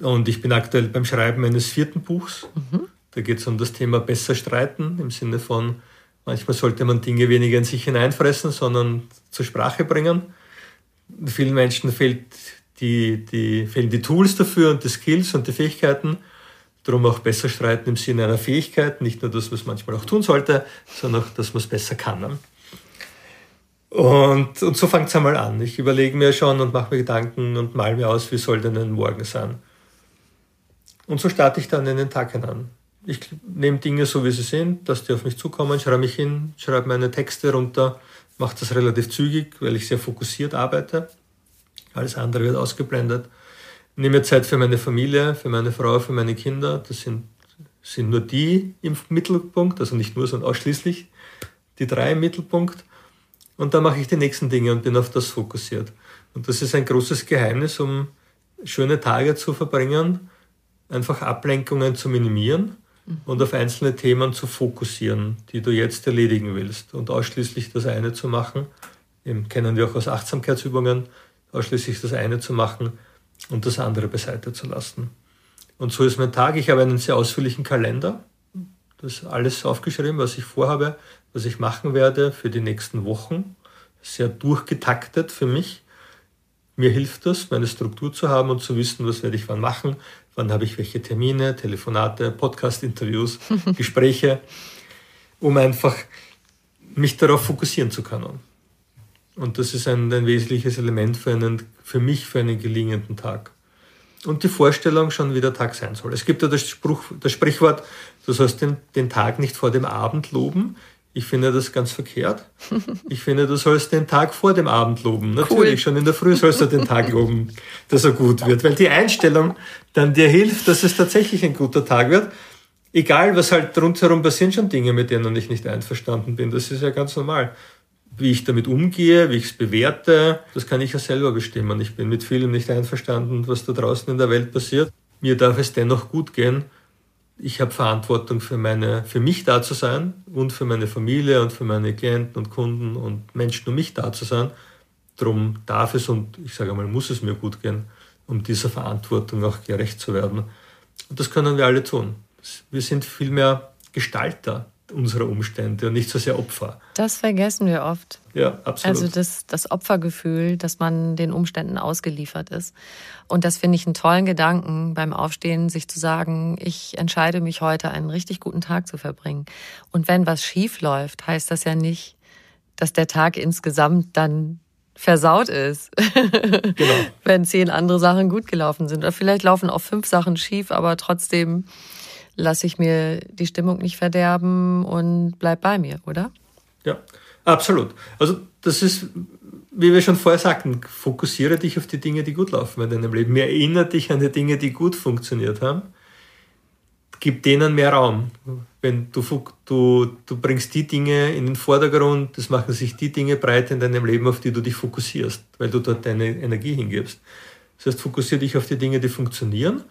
Und ich bin aktuell beim Schreiben eines vierten Buchs. Mhm. Da geht es um das Thema besser streiten, im Sinne von, manchmal sollte man Dinge weniger in sich hineinfressen, sondern zur Sprache bringen. Vielen Menschen fehlt die, die, fehlen die Tools dafür und die Skills und die Fähigkeiten. Darum auch besser streiten im Sinne einer Fähigkeit, nicht nur das, was man manchmal auch tun sollte, sondern auch, dass man es besser kann. Und, und so fängt es einmal an. Ich überlege mir schon und mache mir Gedanken und mal mir aus, wie soll denn ein Morgen sein. Und so starte ich dann in den Tag hinein. Ich nehme Dinge so, wie sie sind, dass die auf mich zukommen, schreibe mich hin, schreibe meine Texte runter, mache das relativ zügig, weil ich sehr fokussiert arbeite. Alles andere wird ausgeblendet. Nehme Zeit für meine Familie, für meine Frau, für meine Kinder. Das sind, sind nur die im Mittelpunkt, also nicht nur, sondern ausschließlich die drei im Mittelpunkt. Und dann mache ich die nächsten Dinge und bin auf das fokussiert. Und das ist ein großes Geheimnis, um schöne Tage zu verbringen, einfach Ablenkungen zu minimieren mhm. und auf einzelne Themen zu fokussieren, die du jetzt erledigen willst und ausschließlich das eine zu machen. Eben kennen wir auch aus Achtsamkeitsübungen, ausschließlich das eine zu machen und das andere beiseite zu lassen. Und so ist mein Tag. Ich habe einen sehr ausführlichen Kalender. Das ist alles aufgeschrieben, was ich vorhabe, was ich machen werde für die nächsten Wochen. Sehr durchgetaktet für mich. Mir hilft das, meine Struktur zu haben und zu wissen, was werde ich wann machen, wann habe ich welche Termine, Telefonate, Podcast-Interviews, Gespräche, um einfach mich darauf fokussieren zu können. Und das ist ein, ein wesentliches Element für, einen, für mich für einen gelingenden Tag. Und die Vorstellung schon, wie der Tag sein soll. Es gibt ja das, Spruch, das Sprichwort, du sollst den, den Tag nicht vor dem Abend loben. Ich finde das ganz verkehrt. Ich finde, du sollst den Tag vor dem Abend loben. Natürlich, cool. schon in der Früh sollst du den Tag loben, dass er gut wird. Weil die Einstellung dann dir hilft, dass es tatsächlich ein guter Tag wird. Egal, was halt rundherum passieren, schon Dinge, mit denen ich nicht einverstanden bin. Das ist ja ganz normal. Wie ich damit umgehe, wie ich es bewerte, das kann ich ja selber bestimmen. Ich bin mit vielem nicht einverstanden, was da draußen in der Welt passiert. Mir darf es dennoch gut gehen ich habe Verantwortung für meine, für mich da zu sein und für meine Familie und für meine Klienten und Kunden und Menschen um mich da zu sein. Darum darf es und ich sage mal, muss es mir gut gehen, um dieser Verantwortung auch gerecht zu werden. Und das können wir alle tun. Wir sind vielmehr Gestalter unserer Umstände und nicht so sehr Opfer. Das vergessen wir oft. Ja, absolut. Also das, das Opfergefühl, dass man den Umständen ausgeliefert ist. Und das finde ich einen tollen Gedanken beim Aufstehen, sich zu sagen, ich entscheide mich heute, einen richtig guten Tag zu verbringen. Und wenn was schief läuft, heißt das ja nicht, dass der Tag insgesamt dann versaut ist. Genau. wenn zehn andere Sachen gut gelaufen sind. Oder vielleicht laufen auch fünf Sachen schief, aber trotzdem lasse ich mir die Stimmung nicht verderben und bleib bei mir, oder? Ja, absolut. Also das ist, wie wir schon vorher sagten, fokussiere dich auf die Dinge, die gut laufen in deinem Leben. Erinnere dich an die Dinge, die gut funktioniert haben. Gib denen mehr Raum. Wenn du, du, du bringst die Dinge in den Vordergrund, das machen sich die Dinge breit in deinem Leben, auf die du dich fokussierst, weil du dort deine Energie hingibst. Das heißt, fokussiere dich auf die Dinge, die funktionieren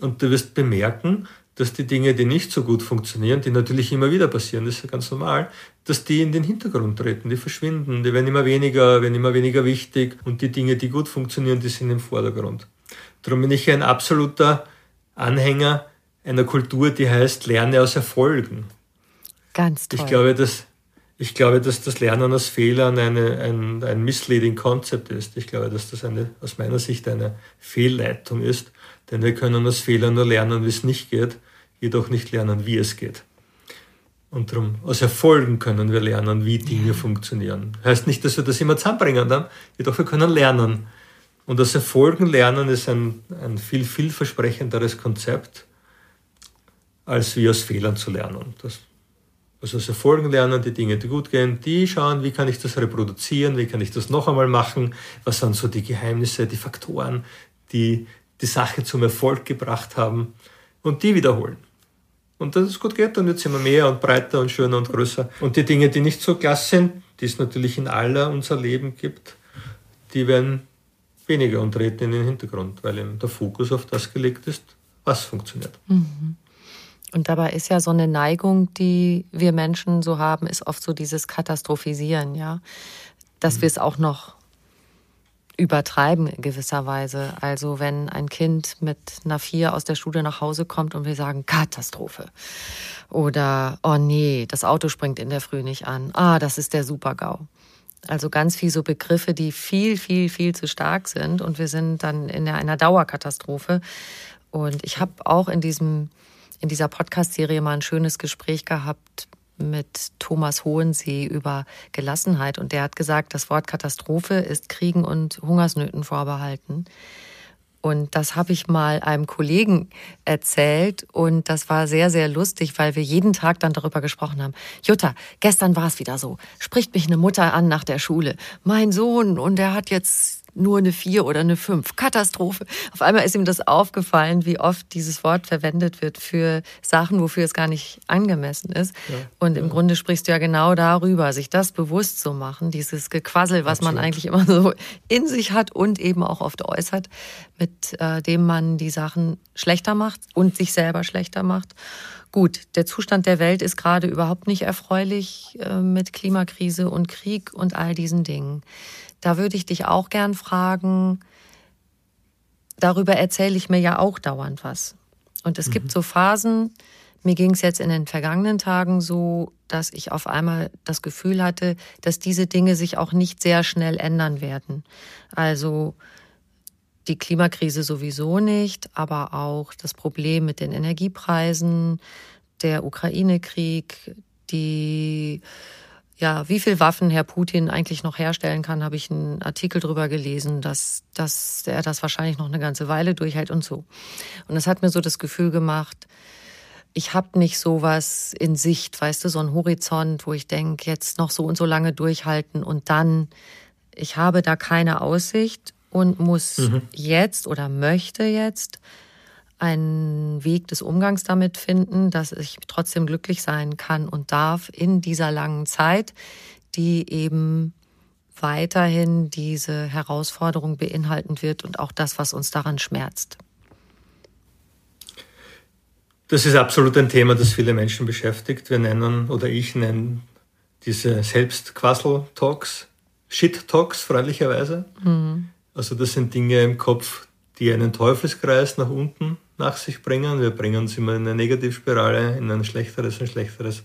und du wirst bemerken, dass die Dinge, die nicht so gut funktionieren, die natürlich immer wieder passieren, das ist ja ganz normal, dass die in den Hintergrund treten, die verschwinden, die werden immer weniger, werden immer weniger wichtig und die Dinge, die gut funktionieren, die sind im Vordergrund. Darum bin ich ein absoluter Anhänger einer Kultur, die heißt Lerne aus Erfolgen. Ganz toll. Ich glaube, dass, ich glaube, dass das Lernen aus Fehlern eine, ein, ein misleading Konzept ist. Ich glaube, dass das eine, aus meiner Sicht eine Fehlleitung ist denn wir können aus Fehlern nur lernen, wie es nicht geht, jedoch nicht lernen, wie es geht. Und darum, aus Erfolgen können wir lernen, wie Dinge funktionieren. Heißt nicht, dass wir das immer zusammenbringen dann, jedoch wir können lernen. Und aus Erfolgen lernen ist ein, ein viel vielversprechenderes Konzept, als wie aus Fehlern zu lernen. Das, also aus Erfolgen lernen, die Dinge, die gut gehen, die schauen, wie kann ich das reproduzieren, wie kann ich das noch einmal machen, was sind so die Geheimnisse, die Faktoren, die die Sache zum Erfolg gebracht haben und die wiederholen. Und dass es gut geht, dann wird es immer mehr und breiter und schöner und größer. Und die Dinge, die nicht so klasse sind, die es natürlich in aller unser Leben gibt, die werden weniger und treten in den Hintergrund, weil eben der Fokus auf das gelegt ist, was funktioniert. Mhm. Und dabei ist ja so eine Neigung, die wir Menschen so haben, ist oft so dieses Katastrophisieren, ja. Dass mhm. wir es auch noch übertreiben in gewisser Weise. Also wenn ein Kind mit einer Vier aus der Schule nach Hause kommt und wir sagen Katastrophe. Oder, oh nee, das Auto springt in der Früh nicht an. Ah, das ist der Supergau. Also ganz viel so Begriffe, die viel, viel, viel zu stark sind. Und wir sind dann in einer Dauerkatastrophe. Und ich habe auch in diesem, in dieser Podcast-Serie mal ein schönes Gespräch gehabt mit Thomas Hohensee über Gelassenheit und der hat gesagt, das Wort Katastrophe ist Kriegen und Hungersnöten vorbehalten. Und das habe ich mal einem Kollegen erzählt und das war sehr, sehr lustig, weil wir jeden Tag dann darüber gesprochen haben. Jutta, gestern war es wieder so. Spricht mich eine Mutter an nach der Schule. Mein Sohn und der hat jetzt nur eine vier oder eine fünf. Katastrophe. Auf einmal ist ihm das aufgefallen, wie oft dieses Wort verwendet wird für Sachen, wofür es gar nicht angemessen ist. Ja, und im ja. Grunde sprichst du ja genau darüber, sich das bewusst zu machen, dieses Gequassel, was Absolut. man eigentlich immer so in sich hat und eben auch oft äußert, mit äh, dem man die Sachen schlechter macht und sich selber schlechter macht. Gut, der Zustand der Welt ist gerade überhaupt nicht erfreulich äh, mit Klimakrise und Krieg und all diesen Dingen. Da würde ich dich auch gern fragen, darüber erzähle ich mir ja auch dauernd was. Und es mhm. gibt so Phasen, mir ging es jetzt in den vergangenen Tagen so, dass ich auf einmal das Gefühl hatte, dass diese Dinge sich auch nicht sehr schnell ändern werden. Also die Klimakrise sowieso nicht, aber auch das Problem mit den Energiepreisen, der Ukraine-Krieg, die ja, wie viel Waffen Herr Putin eigentlich noch herstellen kann, habe ich einen Artikel drüber gelesen, dass, dass er das wahrscheinlich noch eine ganze Weile durchhält und so. Und es hat mir so das Gefühl gemacht, ich habe nicht sowas in Sicht, weißt du, so einen Horizont, wo ich denke, jetzt noch so und so lange durchhalten und dann, ich habe da keine Aussicht und muss mhm. jetzt oder möchte jetzt einen Weg des Umgangs damit finden, dass ich trotzdem glücklich sein kann und darf in dieser langen Zeit, die eben weiterhin diese Herausforderung beinhalten wird und auch das, was uns daran schmerzt. Das ist absolut ein Thema, das viele Menschen beschäftigt. Wir nennen oder ich nenne diese Selbstquassel-Talks Shit-Talks, freundlicherweise. Mhm. Also das sind Dinge im Kopf, die einen Teufelskreis nach unten nach sich bringen. Wir bringen uns immer in eine Negativspirale, in ein schlechteres und schlechteres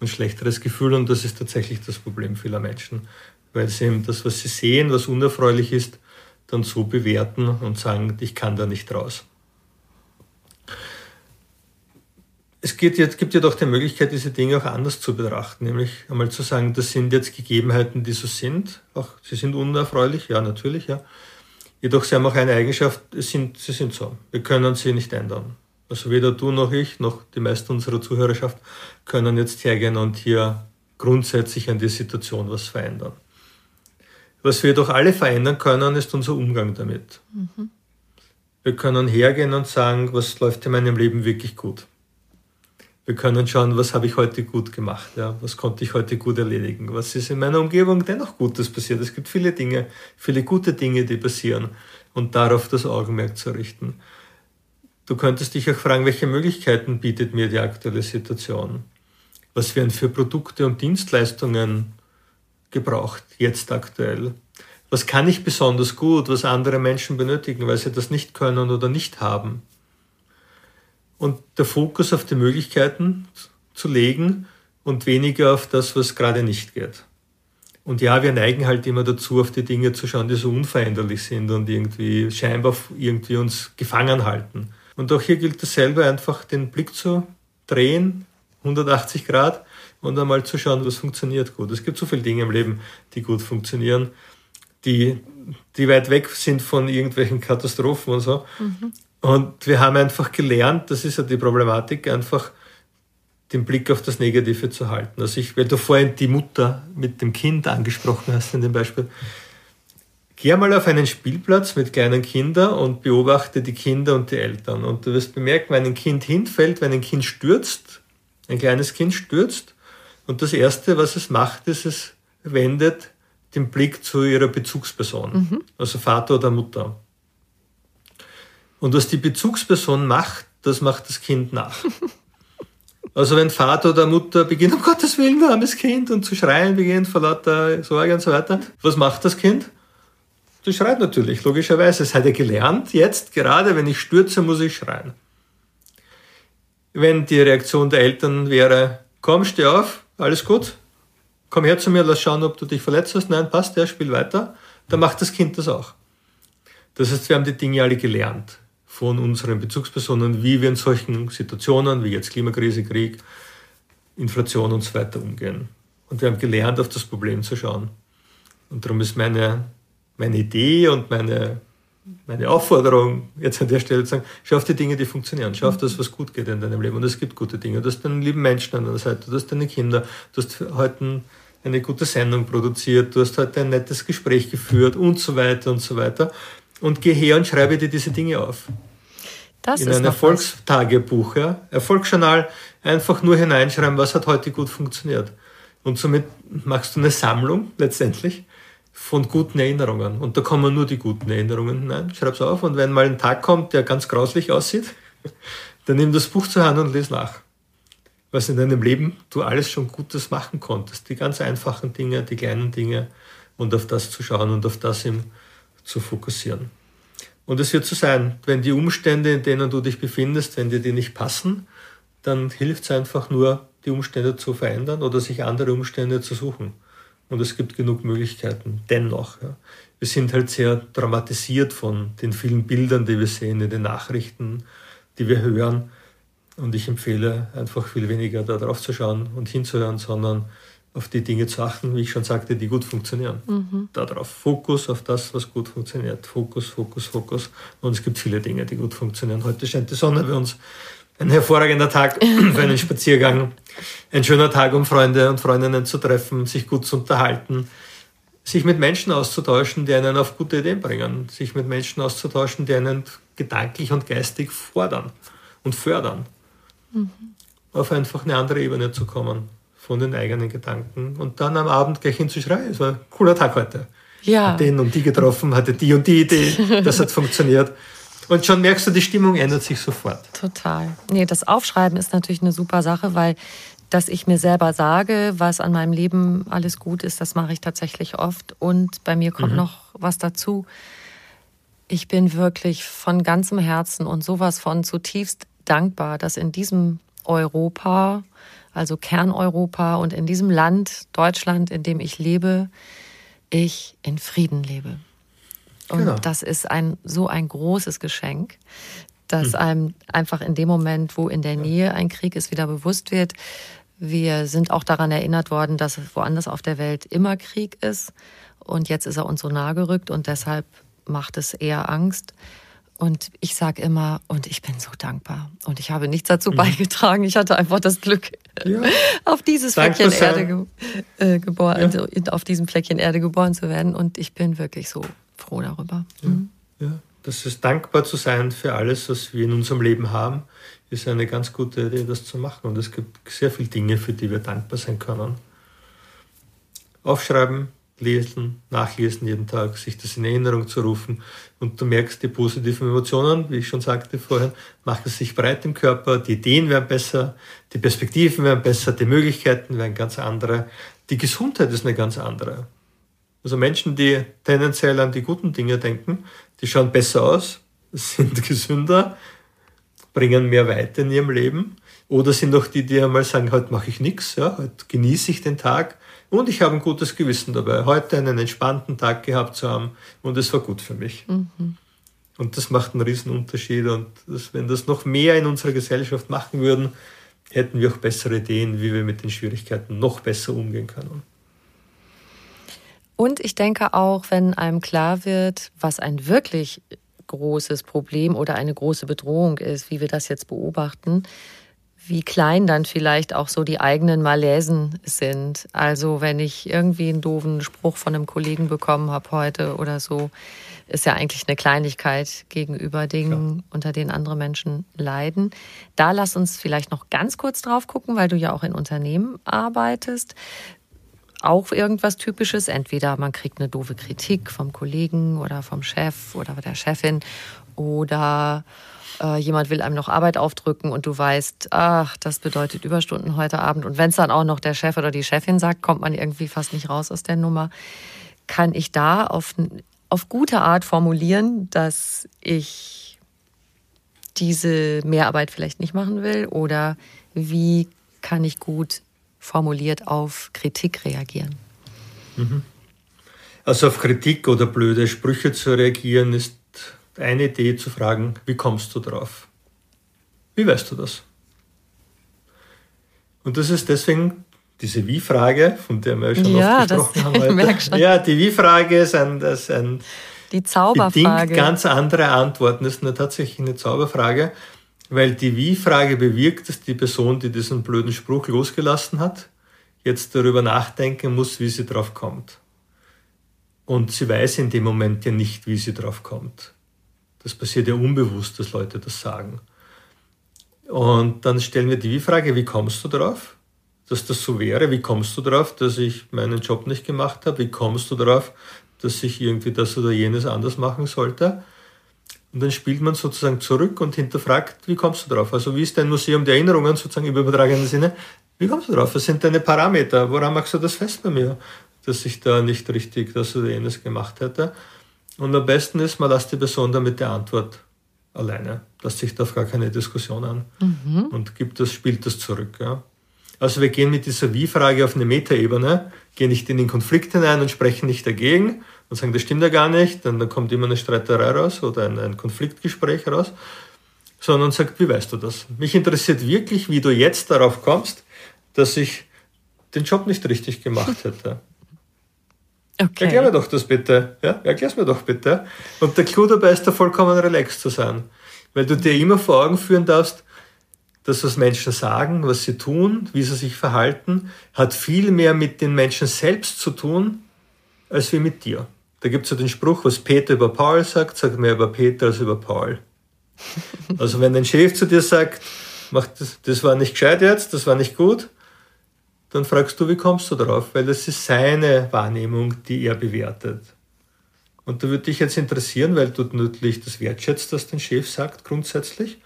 und schlechteres Gefühl. Und das ist tatsächlich das Problem vieler Menschen, weil sie eben das, was sie sehen, was unerfreulich ist, dann so bewerten und sagen, ich kann da nicht raus. Es geht jetzt, gibt ja doch die Möglichkeit, diese Dinge auch anders zu betrachten, nämlich einmal zu sagen, das sind jetzt Gegebenheiten, die so sind. Auch sie sind unerfreulich, ja, natürlich, ja. Jedoch sie haben auch eine Eigenschaft, sind, sie sind so. Wir können sie nicht ändern. Also weder du noch ich, noch die meisten unserer Zuhörerschaft können jetzt hergehen und hier grundsätzlich an der Situation was verändern. Was wir doch alle verändern können, ist unser Umgang damit. Mhm. Wir können hergehen und sagen, was läuft in meinem Leben wirklich gut wir können schauen, was habe ich heute gut gemacht, ja, was konnte ich heute gut erledigen, was ist in meiner Umgebung dennoch Gutes passiert. Es gibt viele Dinge, viele gute Dinge, die passieren und darauf das Augenmerk zu richten. Du könntest dich auch fragen, welche Möglichkeiten bietet mir die aktuelle Situation? Was werden für Produkte und Dienstleistungen gebraucht, jetzt aktuell? Was kann ich besonders gut, was andere Menschen benötigen, weil sie das nicht können oder nicht haben? Und der Fokus auf die Möglichkeiten zu legen und weniger auf das, was gerade nicht geht. Und ja, wir neigen halt immer dazu, auf die Dinge zu schauen, die so unveränderlich sind und irgendwie scheinbar irgendwie uns gefangen halten. Und auch hier gilt dasselbe, einfach den Blick zu drehen, 180 Grad, und einmal zu schauen, was funktioniert gut. Es gibt so viele Dinge im Leben, die gut funktionieren, die, die weit weg sind von irgendwelchen Katastrophen und so. Mhm. Und wir haben einfach gelernt, das ist ja die Problematik, einfach den Blick auf das Negative zu halten. Also ich, weil du vorhin die Mutter mit dem Kind angesprochen hast in dem Beispiel. Geh mal auf einen Spielplatz mit kleinen Kindern und beobachte die Kinder und die Eltern. Und du wirst bemerken, wenn ein Kind hinfällt, wenn ein Kind stürzt, ein kleines Kind stürzt, und das Erste, was es macht, ist, es wendet den Blick zu ihrer Bezugsperson, mhm. also Vater oder Mutter. Und was die Bezugsperson macht, das macht das Kind nach. Also wenn Vater oder Mutter beginnt, um Gottes Willen, armes Kind, und zu schreien beginnt vor lauter Sorge und so weiter, was macht das Kind? Das schreit natürlich, logischerweise. Es hat er gelernt, jetzt gerade, wenn ich stürze, muss ich schreien. Wenn die Reaktion der Eltern wäre, komm, steh auf, alles gut, komm her zu mir, lass schauen, ob du dich verletzt hast, nein, passt, ja, spiel weiter, dann macht das Kind das auch. Das heißt, wir haben die Dinge alle gelernt von unseren Bezugspersonen, wie wir in solchen Situationen wie jetzt Klimakrise, Krieg Inflation und so weiter umgehen. Und wir haben gelernt, auf das Problem zu schauen. Und darum ist meine, meine Idee und meine, meine Aufforderung jetzt an der Stelle zu sagen, schau auf die Dinge, die funktionieren. Schau auf das, was gut geht in deinem Leben. Und es gibt gute Dinge. Du hast deinen lieben Menschen an deiner Seite, du hast deine Kinder, du hast heute eine gute Sendung produziert, du hast heute ein nettes Gespräch geführt und so weiter und so weiter. Und geh her und schreibe dir diese Dinge auf. Das in ein Erfolgstagebuch, ja, Erfolgsjournal, einfach nur hineinschreiben, was hat heute gut funktioniert. Und somit machst du eine Sammlung letztendlich von guten Erinnerungen. Und da kommen nur die guten Erinnerungen hinein. Schreib's auf und wenn mal ein Tag kommt, der ganz grauslich aussieht, dann nimm das Buch zur Hand und lies nach. Was in deinem Leben du alles schon Gutes machen konntest. Die ganz einfachen Dinge, die kleinen Dinge und auf das zu schauen und auf das eben zu fokussieren. Und es wird so sein, wenn die Umstände, in denen du dich befindest, wenn dir die nicht passen, dann hilft es einfach nur, die Umstände zu verändern oder sich andere Umstände zu suchen. Und es gibt genug Möglichkeiten. Dennoch, ja. wir sind halt sehr dramatisiert von den vielen Bildern, die wir sehen in den Nachrichten, die wir hören. Und ich empfehle einfach viel weniger darauf zu schauen und hinzuhören, sondern auf die Dinge zu achten, wie ich schon sagte, die gut funktionieren. Mhm. Darauf Fokus auf das, was gut funktioniert. Fokus, Fokus, Fokus. Und es gibt viele Dinge, die gut funktionieren. Heute scheint die Sonne bei uns. Ein hervorragender Tag für einen Spaziergang. Ein schöner Tag, um Freunde und Freundinnen zu treffen, sich gut zu unterhalten, sich mit Menschen auszutauschen, die einen auf gute Ideen bringen, sich mit Menschen auszutauschen, die einen gedanklich und geistig fordern und fördern. Mhm. Auf einfach eine andere Ebene zu kommen von den eigenen Gedanken und dann am Abend gleich hinzuschreien. Es war ein cooler Tag heute. Ja. Hat den und die getroffen, hatte die und die Idee, das hat funktioniert. Und schon merkst du, die Stimmung ändert sich sofort. Total. Nee, das Aufschreiben ist natürlich eine super Sache, weil dass ich mir selber sage, was an meinem Leben alles gut ist, das mache ich tatsächlich oft. Und bei mir kommt mhm. noch was dazu. Ich bin wirklich von ganzem Herzen und sowas von zutiefst dankbar, dass in diesem Europa, also Kerneuropa und in diesem Land, Deutschland, in dem ich lebe, ich in Frieden lebe. Und genau. das ist ein so ein großes Geschenk, dass hm. einem einfach in dem Moment, wo in der Nähe ein Krieg ist, wieder bewusst wird. Wir sind auch daran erinnert worden, dass woanders auf der Welt immer Krieg ist. Und jetzt ist er uns so nahe gerückt und deshalb macht es eher Angst. Und ich sage immer, und ich bin so dankbar. Und ich habe nichts dazu mhm. beigetragen. Ich hatte einfach das Glück, ja. auf dieses Fleckchen Erde ge äh, geboren, ja. also auf diesem Fleckchen Erde geboren zu werden. Und ich bin wirklich so froh darüber. Mhm. Ja, das ist dankbar zu sein für alles, was wir in unserem Leben haben, ist eine ganz gute Idee, das zu machen. Und es gibt sehr viele Dinge, für die wir dankbar sein können. Aufschreiben, lesen, nachlesen jeden Tag, sich das in Erinnerung zu rufen. Und du merkst die positiven Emotionen, wie ich schon sagte vorhin, machen sich breit im Körper, die Ideen werden besser, die Perspektiven werden besser, die Möglichkeiten werden ganz andere, die Gesundheit ist eine ganz andere. Also Menschen, die tendenziell an die guten Dinge denken, die schauen besser aus, sind gesünder, bringen mehr weiter in ihrem Leben. Oder sind auch die, die einmal sagen, heute mache ich nichts, ja, heute genieße ich den Tag und ich habe ein gutes Gewissen dabei, heute einen entspannten Tag gehabt zu haben und es war gut für mich. Mhm. Und das macht einen riesen Unterschied und das, wenn das noch mehr in unserer Gesellschaft machen würden, hätten wir auch bessere Ideen, wie wir mit den Schwierigkeiten noch besser umgehen können. Und ich denke auch, wenn einem klar wird, was ein wirklich großes Problem oder eine große Bedrohung ist, wie wir das jetzt beobachten, wie klein dann vielleicht auch so die eigenen Malaisen sind. Also wenn ich irgendwie einen doofen Spruch von einem Kollegen bekommen habe heute oder so, ist ja eigentlich eine Kleinigkeit gegenüber Dingen, ja. unter denen andere Menschen leiden. Da lass uns vielleicht noch ganz kurz drauf gucken, weil du ja auch in Unternehmen arbeitest auch irgendwas Typisches. Entweder man kriegt eine doofe Kritik vom Kollegen oder vom Chef oder der Chefin oder äh, jemand will einem noch Arbeit aufdrücken und du weißt, ach, das bedeutet Überstunden heute Abend. Und wenn es dann auch noch der Chef oder die Chefin sagt, kommt man irgendwie fast nicht raus aus der Nummer. Kann ich da auf, auf gute Art formulieren, dass ich diese Mehrarbeit vielleicht nicht machen will? Oder wie kann ich gut formuliert auf Kritik reagieren. Mhm. Also auf Kritik oder blöde Sprüche zu reagieren, ist eine Idee zu fragen, wie kommst du drauf? Wie weißt du das? Und das ist deswegen diese Wie-Frage, von der wir schon ja, oft gesprochen das, haben heute. Ja, die Wie-Frage ist ein, das ein die Zauberfrage. bedingt ganz andere Antworten. Das ist eine, tatsächlich eine Zauberfrage, weil die Wie-Frage bewirkt, dass die Person, die diesen blöden Spruch losgelassen hat, jetzt darüber nachdenken muss, wie sie drauf kommt. Und sie weiß in dem Moment ja nicht, wie sie drauf kommt. Das passiert ja unbewusst, dass Leute das sagen. Und dann stellen wir die Wie-Frage, wie kommst du drauf? dass das so wäre. Wie kommst du darauf, dass ich meinen Job nicht gemacht habe? Wie kommst du darauf, dass ich irgendwie das oder jenes anders machen sollte? Und dann spielt man sozusagen zurück und hinterfragt, wie kommst du darauf? Also wie ist dein Museum der Erinnerungen sozusagen im übertragenen Sinne? Wie kommst du darauf? Was sind deine Parameter? Woran machst du das fest bei mir, dass ich da nicht richtig das oder jenes gemacht hätte? Und am besten ist, man lässt die Person dann mit der Antwort alleine, lässt sich da gar keine Diskussion an mhm. und gibt das, spielt das zurück. Ja. Also wir gehen mit dieser Wie-Frage auf eine Metaebene, gehen nicht in den Konflikt hinein und sprechen nicht dagegen und sagen, das stimmt ja gar nicht, dann, dann kommt immer eine Streiterei raus oder ein, ein Konfliktgespräch raus, sondern sagt, wie weißt du das? Mich interessiert wirklich, wie du jetzt darauf kommst, dass ich den Job nicht richtig gemacht hätte. Okay. Erklär mir doch das bitte. Ja, erklär's mir doch bitte. Und der Clou dabei ist, da vollkommen relaxed zu sein. Weil du dir immer vor Augen führen darfst, das, was Menschen sagen, was sie tun, wie sie sich verhalten, hat viel mehr mit den Menschen selbst zu tun, als wie mit dir. Da gibt es ja den Spruch, was Peter über Paul sagt, sagt mehr über Peter als über Paul. Also wenn dein Chef zu dir sagt, mach das, das war nicht gescheit jetzt, das war nicht gut, dann fragst du, wie kommst du darauf? Weil das ist seine Wahrnehmung, die er bewertet. Und da würde dich jetzt interessieren, weil du natürlich das wertschätzt, was dein Chef sagt grundsätzlich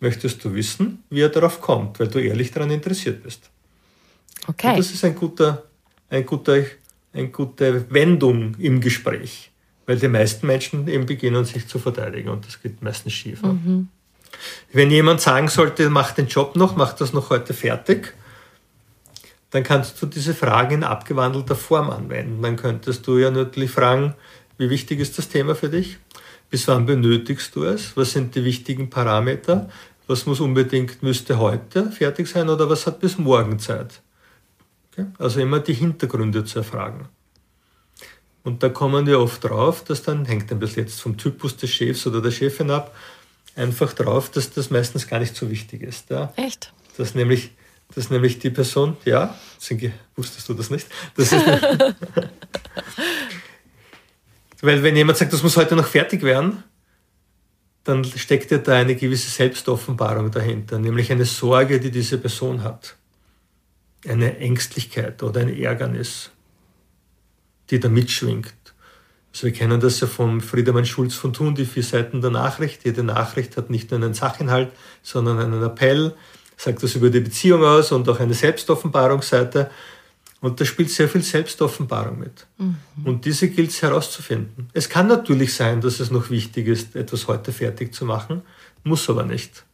möchtest du wissen, wie er darauf kommt, weil du ehrlich daran interessiert bist. Okay. Und das ist ein guter, ein guter, eine gute Wendung im Gespräch, weil die meisten Menschen eben beginnen, sich zu verteidigen und das geht meistens schief. Mhm. Wenn jemand sagen sollte, mach den Job noch, mach das noch heute fertig, dann kannst du diese Frage in abgewandelter Form anwenden. Dann könntest du ja natürlich fragen, wie wichtig ist das Thema für dich? Bis wann benötigst du es? Was sind die wichtigen Parameter? was muss unbedingt, müsste heute fertig sein oder was hat bis morgen Zeit. Okay? Also immer die Hintergründe zu erfragen. Und da kommen wir oft drauf, dass dann, hängt ein bisschen jetzt vom Typus des Chefs oder der Chefin ab, einfach drauf, dass das meistens gar nicht so wichtig ist. Ja? Echt? Dass nämlich, dass nämlich die Person, ja, wusstest du das nicht? Das ist Weil wenn jemand sagt, das muss heute noch fertig werden, dann steckt ja da eine gewisse Selbstoffenbarung dahinter, nämlich eine Sorge, die diese Person hat. Eine Ängstlichkeit oder ein Ärgernis, die da mitschwingt. Also wir kennen das ja vom Friedemann Schulz von Thun, die vier Seiten der Nachricht. Jede Nachricht hat nicht nur einen Sachinhalt, sondern einen Appell, sagt das über die Beziehung aus und auch eine Selbstoffenbarungsseite. Und da spielt sehr viel Selbstoffenbarung mit. Mhm. Und diese gilt es herauszufinden. Es kann natürlich sein, dass es noch wichtig ist, etwas heute fertig zu machen, muss aber nicht.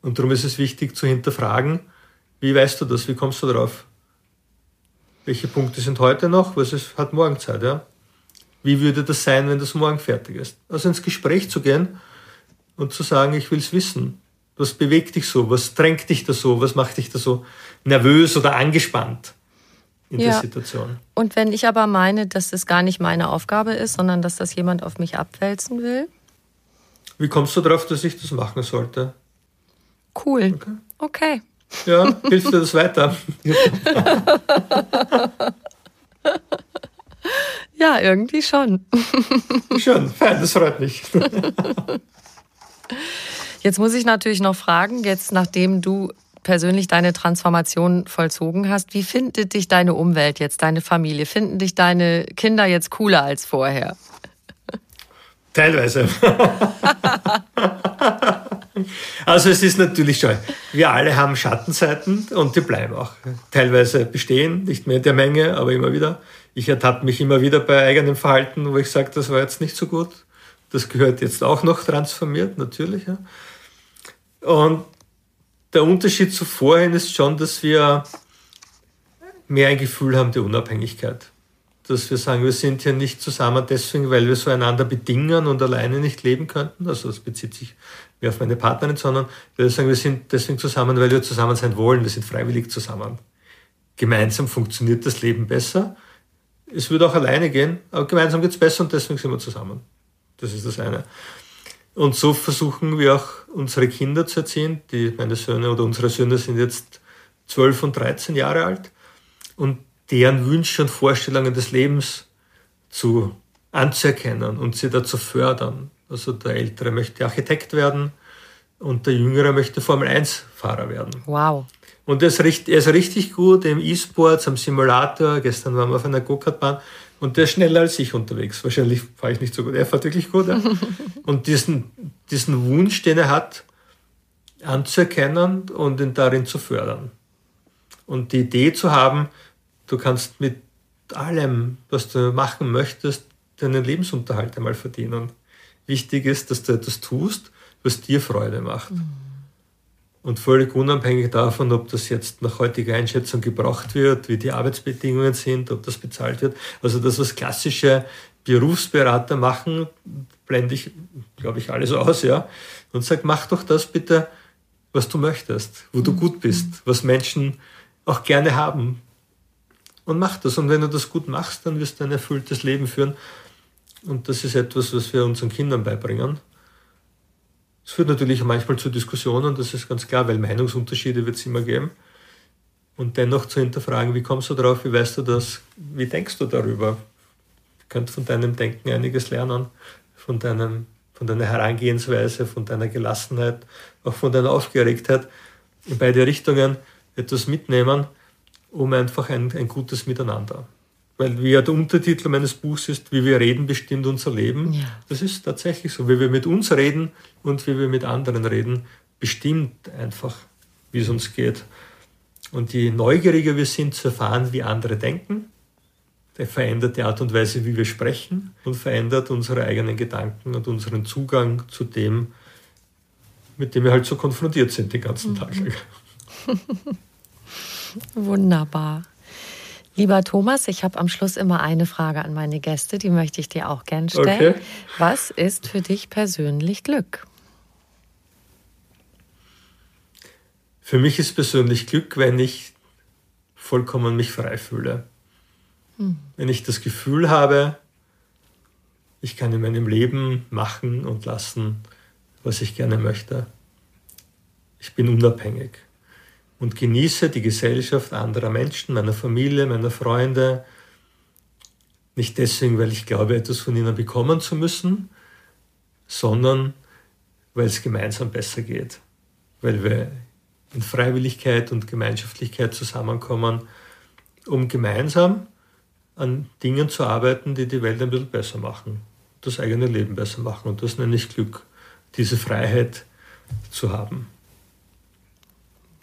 Und darum ist es wichtig zu hinterfragen, wie weißt du das, wie kommst du darauf? Welche Punkte sind heute noch, was ist, hat morgen Zeit, ja? Wie würde das sein, wenn das morgen fertig ist? Also ins Gespräch zu gehen und zu sagen, ich will es wissen. Was bewegt dich so? Was drängt dich da so? Was macht dich da so nervös oder angespannt in ja. der Situation? Und wenn ich aber meine, dass das gar nicht meine Aufgabe ist, sondern dass das jemand auf mich abwälzen will? Wie kommst du darauf, dass ich das machen sollte? Cool. Okay. okay. Ja, hilft dir das weiter? ja, irgendwie schon. schon, fein, das freut mich. Jetzt muss ich natürlich noch fragen, jetzt nachdem du persönlich deine Transformation vollzogen hast, wie findet dich deine Umwelt jetzt, deine Familie? Finden dich deine Kinder jetzt cooler als vorher? Teilweise. also es ist natürlich schon, wir alle haben Schattenseiten und die bleiben auch teilweise bestehen, nicht mehr in der Menge, aber immer wieder. Ich ertappe mich immer wieder bei eigenem Verhalten, wo ich sage, das war jetzt nicht so gut. Das gehört jetzt auch noch transformiert, natürlich. Ja. Und der Unterschied zu vorhin ist schon, dass wir mehr ein Gefühl haben der Unabhängigkeit. dass wir sagen, wir sind hier nicht zusammen deswegen, weil wir so einander bedingen und alleine nicht leben könnten. Also das bezieht sich mehr auf meine Partnerin, sondern wir sagen, wir sind deswegen zusammen, weil wir zusammen sein wollen. Wir sind freiwillig zusammen. Gemeinsam funktioniert das Leben besser. Es würde auch alleine gehen, aber gemeinsam geht es besser und deswegen sind wir zusammen. Das ist das eine. Und so versuchen wir auch unsere Kinder zu erziehen. Die, meine Söhne oder unsere Söhne sind jetzt 12 und 13 Jahre alt. Und deren Wünsche und Vorstellungen des Lebens zu anzuerkennen und sie dazu fördern. Also der Ältere möchte Architekt werden und der Jüngere möchte Formel-1-Fahrer werden. Wow. Und er ist, richtig, er ist richtig gut im E-Sports, am Simulator. Gestern waren wir auf einer Go-Kart-Bahn und der ist schneller als ich unterwegs. Wahrscheinlich fahre ich nicht so gut. Er fährt wirklich gut. Ja? und diesen, diesen Wunsch, den er hat, anzuerkennen und ihn darin zu fördern. Und die Idee zu haben, Du kannst mit allem, was du machen möchtest, deinen Lebensunterhalt einmal verdienen. Wichtig ist, dass du etwas tust, was dir Freude macht. Mhm. Und völlig unabhängig davon, ob das jetzt nach heutiger Einschätzung gebraucht wird, wie die Arbeitsbedingungen sind, ob das bezahlt wird. Also das, was klassische Berufsberater machen, blende ich, glaube ich, alles aus, ja. Und sag, mach doch das bitte, was du möchtest, wo du mhm. gut bist, was Menschen auch gerne haben, und mach das. Und wenn du das gut machst, dann wirst du ein erfülltes Leben führen. Und das ist etwas, was wir unseren Kindern beibringen. Es führt natürlich manchmal zu Diskussionen, das ist ganz klar, weil Meinungsunterschiede wird es immer geben. Und dennoch zu hinterfragen, wie kommst du darauf, wie weißt du das, wie denkst du darüber? Du könnt von deinem Denken einiges lernen, von, deinem, von deiner Herangehensweise, von deiner Gelassenheit, auch von deiner Aufgeregtheit. In beide Richtungen etwas mitnehmen um einfach ein, ein gutes Miteinander. Weil wie ja der Untertitel meines Buchs ist, wie wir reden, bestimmt unser Leben. Ja. Das ist tatsächlich so. Wie wir mit uns reden und wie wir mit anderen reden, bestimmt einfach, wie es uns geht. Und je neugieriger wir sind zu erfahren, wie andere denken, der verändert die Art und Weise, wie wir sprechen und verändert unsere eigenen Gedanken und unseren Zugang zu dem, mit dem wir halt so konfrontiert sind den ganzen Tag. Mhm. Wunderbar. Lieber Thomas, ich habe am Schluss immer eine Frage an meine Gäste, die möchte ich dir auch gern stellen. Okay. Was ist für dich persönlich Glück? Für mich ist persönlich Glück, wenn ich vollkommen mich frei fühle. Hm. Wenn ich das Gefühl habe, ich kann in meinem Leben machen und lassen, was ich gerne möchte. Ich bin unabhängig und genieße die Gesellschaft anderer Menschen, meiner Familie, meiner Freunde. Nicht deswegen, weil ich glaube, etwas von ihnen bekommen zu müssen, sondern weil es gemeinsam besser geht. Weil wir in Freiwilligkeit und Gemeinschaftlichkeit zusammenkommen, um gemeinsam an Dingen zu arbeiten, die die Welt ein bisschen besser machen, das eigene Leben besser machen. Und das nenne ich Glück, diese Freiheit zu haben.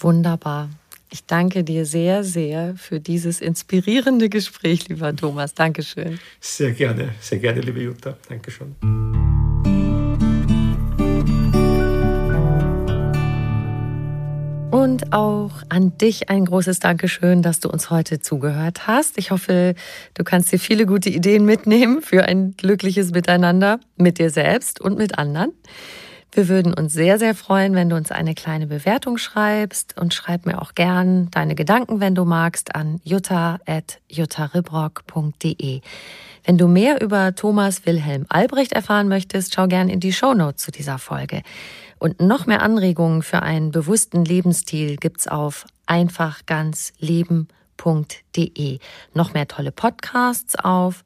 Wunderbar. Ich danke dir sehr, sehr für dieses inspirierende Gespräch, lieber Thomas. Dankeschön. Sehr gerne, sehr gerne, liebe Jutta. Dankeschön. Und auch an dich ein großes Dankeschön, dass du uns heute zugehört hast. Ich hoffe, du kannst dir viele gute Ideen mitnehmen für ein glückliches Miteinander mit dir selbst und mit anderen. Wir würden uns sehr, sehr freuen, wenn du uns eine kleine Bewertung schreibst und schreib mir auch gern deine Gedanken, wenn du magst, an jutta.juttaribrock.de. Wenn du mehr über Thomas Wilhelm Albrecht erfahren möchtest, schau gern in die Shownotes zu dieser Folge. Und noch mehr Anregungen für einen bewussten Lebensstil gibt's auf einfachganzleben.de. Noch mehr tolle Podcasts auf